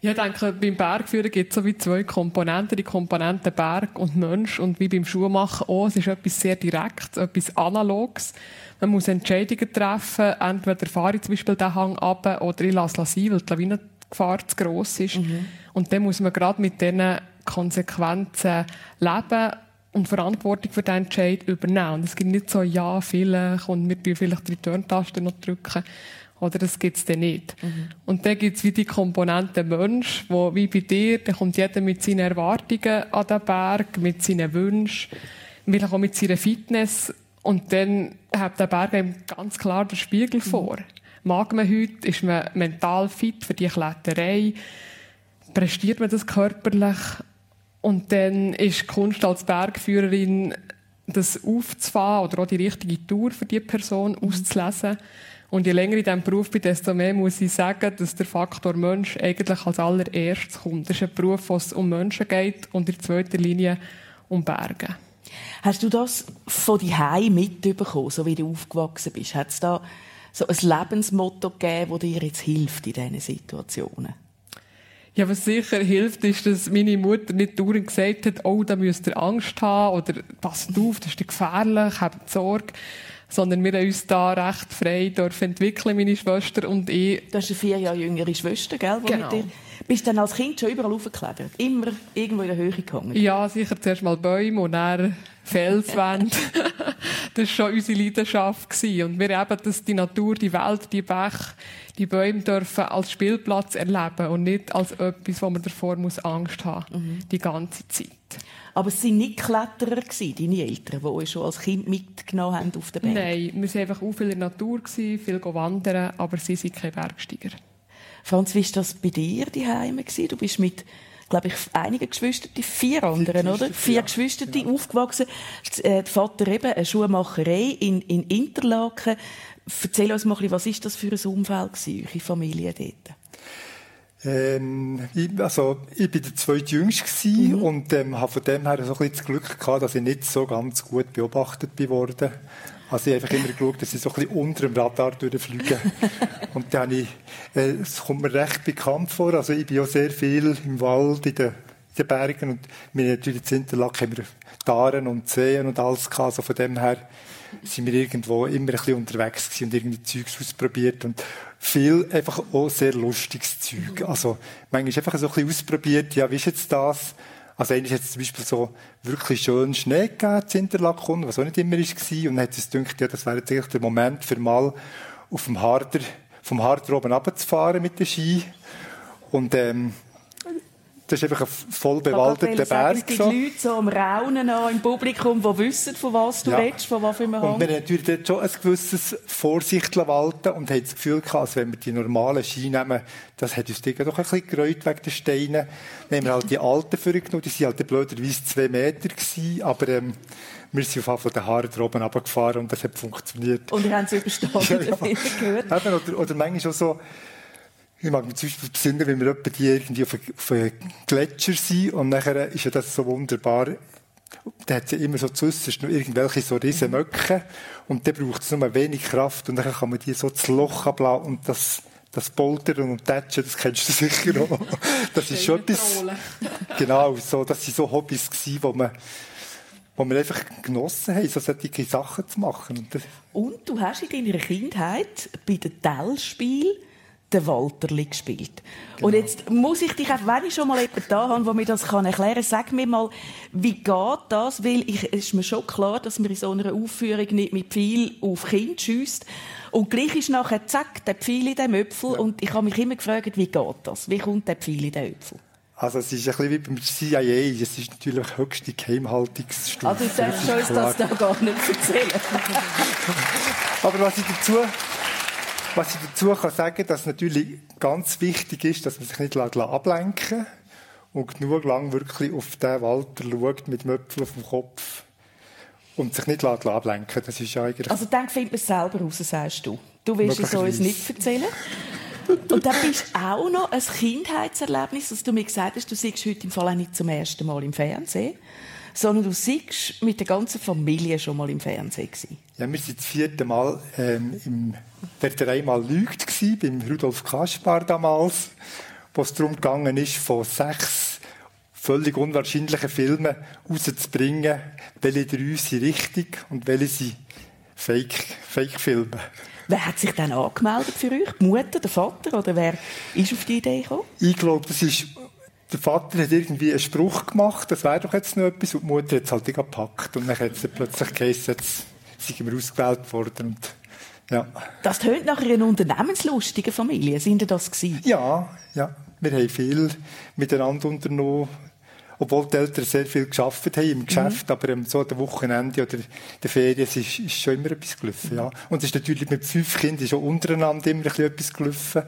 Ja, ich denke, beim Bergführen gibt es so wie zwei Komponenten. Die Komponente Berg und Mensch. Und wie beim Schuhmachen auch. Es ist etwas sehr Direktes, etwas Analoges. Man muss Entscheidungen treffen. Entweder fahre ich zum Beispiel den Hang ab oder ich lasse es sein, weil die Lawinengefahr zu gross ist. Mhm. Und dann muss man gerade mit diesen Konsequenzen leben und Verantwortung für den Entscheid übernehmen. Und es gibt nicht so, ja, vielleicht, und wir vielleicht die Return-Taste noch drücken. Oder das gibt's dann nicht. Mhm. Und dann gibt's wie die Komponente Mensch, wo, wie bei dir, da kommt jeder mit seinen Erwartungen an den Berg, mit seinen Wünschen, vielleicht auch mit seiner Fitness. Und dann hat der Berg einem ganz klar den Spiegel mhm. vor. Mag man heute, ist man mental fit für die Kletterei, prestiert man das körperlich, und dann ist Kunst als Bergführerin, das aufzufahren oder auch die richtige Tour für die Person mhm. Und je länger ich in diesem Beruf bin, desto mehr muss ich sagen, dass der Faktor Mensch eigentlich als allererstes kommt. Das ist ein Beruf, wo es um Menschen geht und in zweiter Linie um Berge. Hast du das von die Hause mitbekommen, so wie du aufgewachsen bist? Hat es da so ein Lebensmotto gegeben, das dir jetzt hilft in diesen Situationen? Ja, was sicher hilft, ist, dass meine Mutter nicht dauernd gesagt hat, oh, da müsst ihr Angst haben oder passt auf, das ist gefährlich, habt Sorge sondern wir haben uns da recht frei dürfen entwickeln, meine Schwester und ich. Du hast eine vier Jahre jüngere Schwester, gell? Genau. Mit dir bist du dann als Kind schon überall aufgeklettert? Immer irgendwo in der Höhe gegangen? Ja, sicher zuerst mal Bäume und dann Felswände. das war schon unsere Leidenschaft. Gewesen. Und wir eben, dass die Natur, die Welt, die Bäche, die Bäume dürfen als Spielplatz erleben und nicht als etwas, wo man davor muss Angst haben. Mhm. Die ganze Zeit. Aber es waren nicht Kletterer, deine Eltern, die euch schon als Kind mitgenommen haben auf den Berg? Nein, wir waren einfach auch viel in der Natur, viel wandern, aber sie sind keine Bergsteiger. Franz, wie war das bei dir die Heime? Du bist mit glaube ich, einige Geschwister, die vier anderen, oder? Vier ja. Geschwister, die genau. aufgewachsen. Äh, der Vater eben, eine Schuhmacherei in, in Interlaken. Erzähl uns mal ein bisschen, was ist das für ein Umfeld gewesen, eure Familie dort? Ähm, ich, also, ich bin der zweitjüngste mhm. und ähm, habe von dem her so ein bisschen das Glück gehabt, dass ich nicht so ganz gut beobachtet bin worden. Also ich habe einfach immer geschaut, dass ich so ein bisschen unter dem Radar durchfliege. und dann ich, äh, es kommt mir recht bekannt vor, also ich bin ja sehr viel im Wald, in den, in den Bergen und wir natürlich in Interlaken haben wir Taren und Seen und alles gehabt, also von dem her sind wir irgendwo immer ein bisschen unterwegs gewesen und irgendwie Zeugs ausprobiert und viel einfach auch sehr lustiges Zeug. Also manchmal einfach so ein bisschen ausprobiert, ja, wie ist jetzt das? Also eigentlich hat es zum Beispiel so wirklich schön Schnee gegeben in Interlaken, was auch nicht immer war. Und dann hat es gedacht, ja, das wäre jetzt eigentlich der Moment für mal auf dem Harder, vom Harder oben runterzufahren mit den Ski. Und ähm, das ist einfach ein voll bewaldeter Berg. Es gibt. Leute so am Raunen im Publikum, die wissen, von was du ja. redest, von was wir haben. Und wir haben natürlich dort schon ein gewisses Vorsicht walten und haben das Gefühl gehabt, als wenn wir die normalen Ski nehmen, das hat uns doch ein bisschen gereut wegen den Steinen. Dann haben wir halt die alten vorgenommen, die waren halt blöderweise zwei Meter gewesen, aber ähm, wir sind auf den Haaren oben runtergefahren und das hat funktioniert. Und wir haben es überstanden, ja, ja. gehört. oder, oder manchmal auch so, ich mag mich zum Beispiel besinnen, wenn wir die irgendwie auf einem Gletscher sind und nachher ist ja das so wunderbar. Da hat es ja immer so zuerst noch irgendwelche so riesen Möcke und dann braucht es nur wenig Kraft und dann kann man die so das Loch abladen und das, das Poltern und Tätschen, das kennst du sicher auch. Das ist schon etwas, genau, so, das sind so Hobbys gewesen, wo man, wo wir einfach genossen haben, so solche Sachen zu machen. Und, und du hast in deiner Kindheit bei den Tellspielen der Walterli gespielt. Genau. Und jetzt muss ich dich, auch wenn ich schon mal jemanden da habe, der mir das kann erklären kann, sag mir mal, wie geht das? Weil ich, es ist mir schon klar, dass man in so einer Aufführung nicht mit Pfeil auf Kind schießt. Und gleich ist nachher, zack, der Pfeil in dem Öpfel. Ja. Und ich habe mich immer gefragt, wie geht das? Wie kommt der Pfeil in den Öpfel? Also es ist ein bisschen wie beim CIA, es ist natürlich höchste Geheimhaltungsstufe. Also du darfst uns das da gar nicht erzählen. Aber was ich dazu was ich dazu kann sagen, dass natürlich ganz wichtig ist, dass man sich nicht ablenken lässt und genug lang wirklich auf den Walter schaut mit dem Öpfel auf dem Kopf und sich nicht ablenken Das ist eigentlich... Also dann findet man es selber raus, sagst du. Du willst es uns nicht erzählen. Und dann bist auch noch ein Kindheitserlebnis, dass du mir gesagt hast, du siehst heute im Fall auch nicht zum ersten Mal im Fernsehen sondern du siehst mit der ganzen Familie schon mal im Fernsehen gewesen. Ja, wir waren das vierte Mal ähm, im «Wer einmal lügt» gewesen, beim Rudolf Kaspar damals, wo es darum gegangen ist, von sechs völlig unwahrscheinlichen Filmen rauszubringen, welche drei sind richtig und welche sind Fake-Filme. Fake wer hat sich dann angemeldet für euch? Die Mutter, der Vater oder wer ist auf die Idee gekommen? Ich glaube, das ist der Vater hat irgendwie einen Spruch gemacht, das wäre doch jetzt noch etwas, und die Mutter hat es halt gepackt. Und dann hat es plötzlich geheißen, jetzt sind wir ausgewählt worden. Und, ja. Das tönt nach einer unternehmenslustigen Familie. Sind ihr das gewesen? Ja, ja. Wir haben viel miteinander unternommen. Obwohl die Eltern sehr viel geschafft haben im Geschäft, mhm. aber so an Wochenende oder der Ferien ist, ist schon immer etwas gelaufen. Ja. Und es ist natürlich mit fünf Kindern schon untereinander immer etwas gelaufen.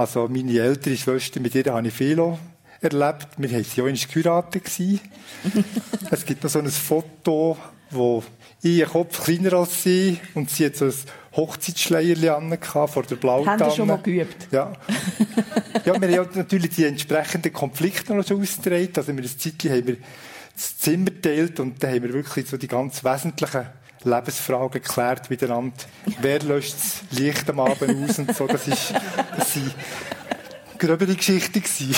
Also meine ältere Schwester, mit ihr habe ich viel erlebt. Wir waren ja einmal geheiratet. es gibt noch so ein Foto, wo ich einen Kopf kleiner als sie und sie hat so ein Hochzeitsschleierchen vor der Blautanne. Haben Sie schon mal geübt? Ja. ja, wir haben natürlich die entsprechenden Konflikte noch schon ausgetragen. Also wir Zeitchen haben wir das Zimmer geteilt und da haben wir wirklich so die ganz wesentlichen Lebensfragen geklärt miteinander. Wer löscht das Licht am Abend aus und so. Das ist, das sind gröbere Geschichten gewesen.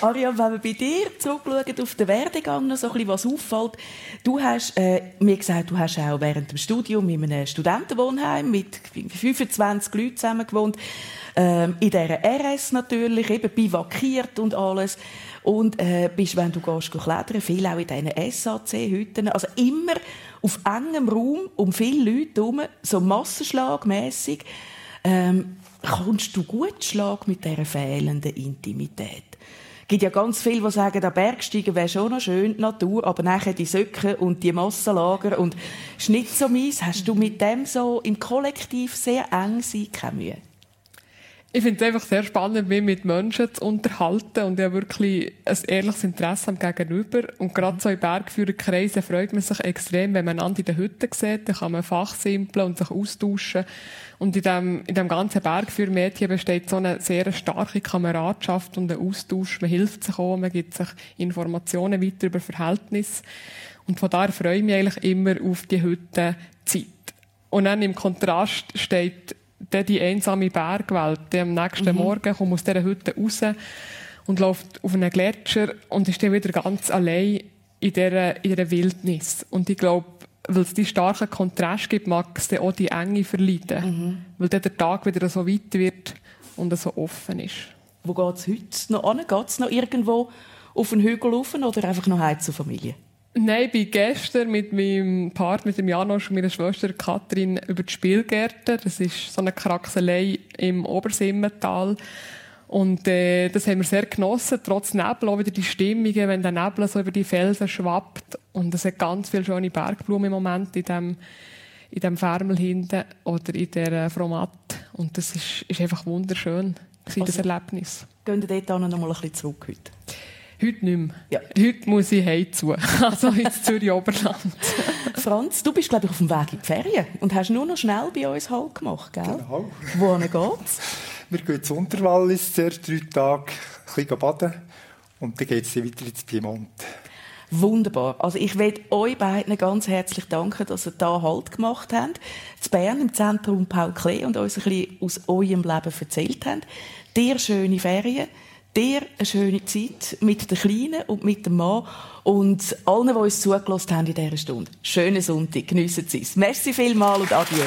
Ariane, wenn wir bei dir zurückschauen auf den Werdegang, noch so ein bisschen was auffällt. Du hast äh, mir gesagt, du hast auch während dem Studium in einem Studentenwohnheim mit 25 Leuten zusammen gewohnt. Ähm, in dieser RS natürlich, eben bivakiert und alles. Und äh, bist, wenn du gehst, klettern, viel auch in diesen SAC-Hütten. Also immer auf engem Raum, um viele Leute herum, so massenschlagmässig. Ähm, kommst du gut Schlag mit dieser fehlenden Intimität? Es gibt ja ganz viele, die sagen, der Bergsteigen wäre schon noch schön, die Natur, aber nachher die Söcke und die Massenlager und ist. Hast du mit dem so im Kollektiv sehr eng sein keine Mühe? Ich finde es einfach sehr spannend, mich mit Menschen zu unterhalten und ja wirklich ein ehrliches Interesse am Gegenüber. Und gerade so in Bergführerkreisen freut man sich extrem, wenn man einander in den Hütten sieht, dann kann man fachsimpeln und sich austauschen. Und in dem, in dem ganzen Bergführermädchen besteht so eine sehr starke Kameradschaft und ein Austausch. Man hilft sich auch, man gibt sich Informationen weiter über Verhältnisse. Und von daher freue ich mich eigentlich immer auf die Hüttenzeit. Und dann im Kontrast steht dann die einsame Bergwelt. Dann am nächsten mhm. Morgen kommt aus dieser Hütte raus und läuft auf einen Gletscher und ist dann wieder ganz allein in dieser, in dieser Wildnis. Und ich glaube, weil es die starken Kontrast gibt, mag es dann auch die Enge verleiden. Mhm. Weil dann der Tag wieder so weit wird und so offen ist. Wo geht es heute noch an? Geht es noch irgendwo auf einen Hügel rauf oder einfach noch heim zur Familie? Nein, ich bin gestern mit meinem Partner, mit dem Janosch und meiner Schwester Kathrin über die Spielgärten. Das ist so eine Kraxelei im Obersimmental. Und äh, das haben wir sehr genossen, trotz Nebel, auch wieder die Stimmungen, wenn der Nebel so über die Felsen schwappt. Und es hat ganz viele schöne Bergblumen im Moment in dem, in dem Fermel hinten oder in der äh, Fromat. Und das ist, ist einfach wunderschön, also, das Erlebnis. Gehen wir dort noch mal ein bisschen zurück heute? Heute nicht mehr. Ja. Heute muss ich heim zu. Also ins Zürich-Oberland. Franz, du bist, glaube ich, auf dem Weg in die Ferien und hast nur noch schnell bei uns Halt gemacht, gell? Genau. Wohin geht's? Wir gehen zu Unterwallis, zuerst drei Tage ein bisschen baden und dann geht es weiter ins Piemont. Wunderbar. Also ich will euch beiden ganz herzlich danken, dass ihr da Halt gemacht habt. Zu Bern im Zentrum Paul Klee und uns ein bisschen aus eurem Leben erzählt habt. Dir schöne Ferien dir eine schöne Zeit mit den Kleinen und mit dem Mann und allen, die uns zugelassen haben in dieser Stunde. Schönen Sonntag, geniessen Sie es. Merci vielmals und adieu.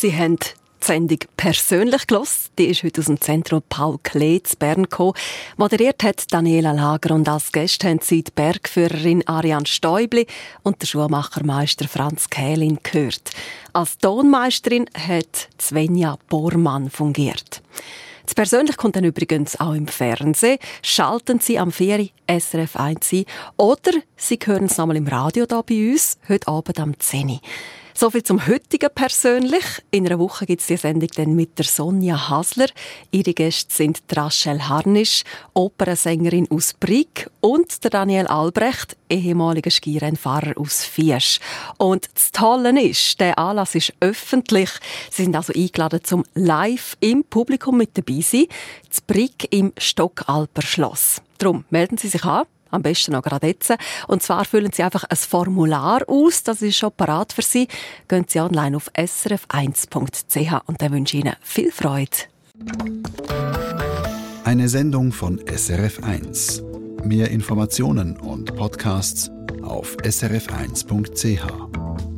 Sie haben Sendung persönlich gelost. Die ist heute aus dem Zentrum Paul Klee zu Bern gekommen. Moderiert hat Daniela Lager und als Gäste haben sie die Bergführerin Ariane Stäubli und der Schuhmachermeister Franz Kählin gehört. Als Tonmeisterin hat Svenja Bormann fungiert. Das persönlich kommt dann übrigens auch im Fernsehen. Schalten Sie am 4 SRF 1 ein oder Sie hören es nochmal im Radio da bei uns, heute Abend am 10 Uhr. So viel zum heutigen persönlich. In einer Woche gibt es die Sendung dann mit der Sonja Hasler. Ihre Gäste sind Rachel Harnisch, Opernsängerin aus Brig und der Daniel Albrecht, ehemaliger Skirennfahrer aus Fiesch. Und das Tolle ist, der Anlass ist öffentlich. Sie sind also eingeladen zum live im Publikum mit dabei sein. Das Brig im Stockalper Schloss. Darum melden Sie sich an am besten noch gerade jetzt. Und zwar füllen Sie einfach ein Formular aus, das ist schon parat für Sie. Gehen Sie online auf srf1.ch und dann wünsche ich Ihnen viel Freude. Eine Sendung von SRF1. Mehr Informationen und Podcasts auf srf1.ch.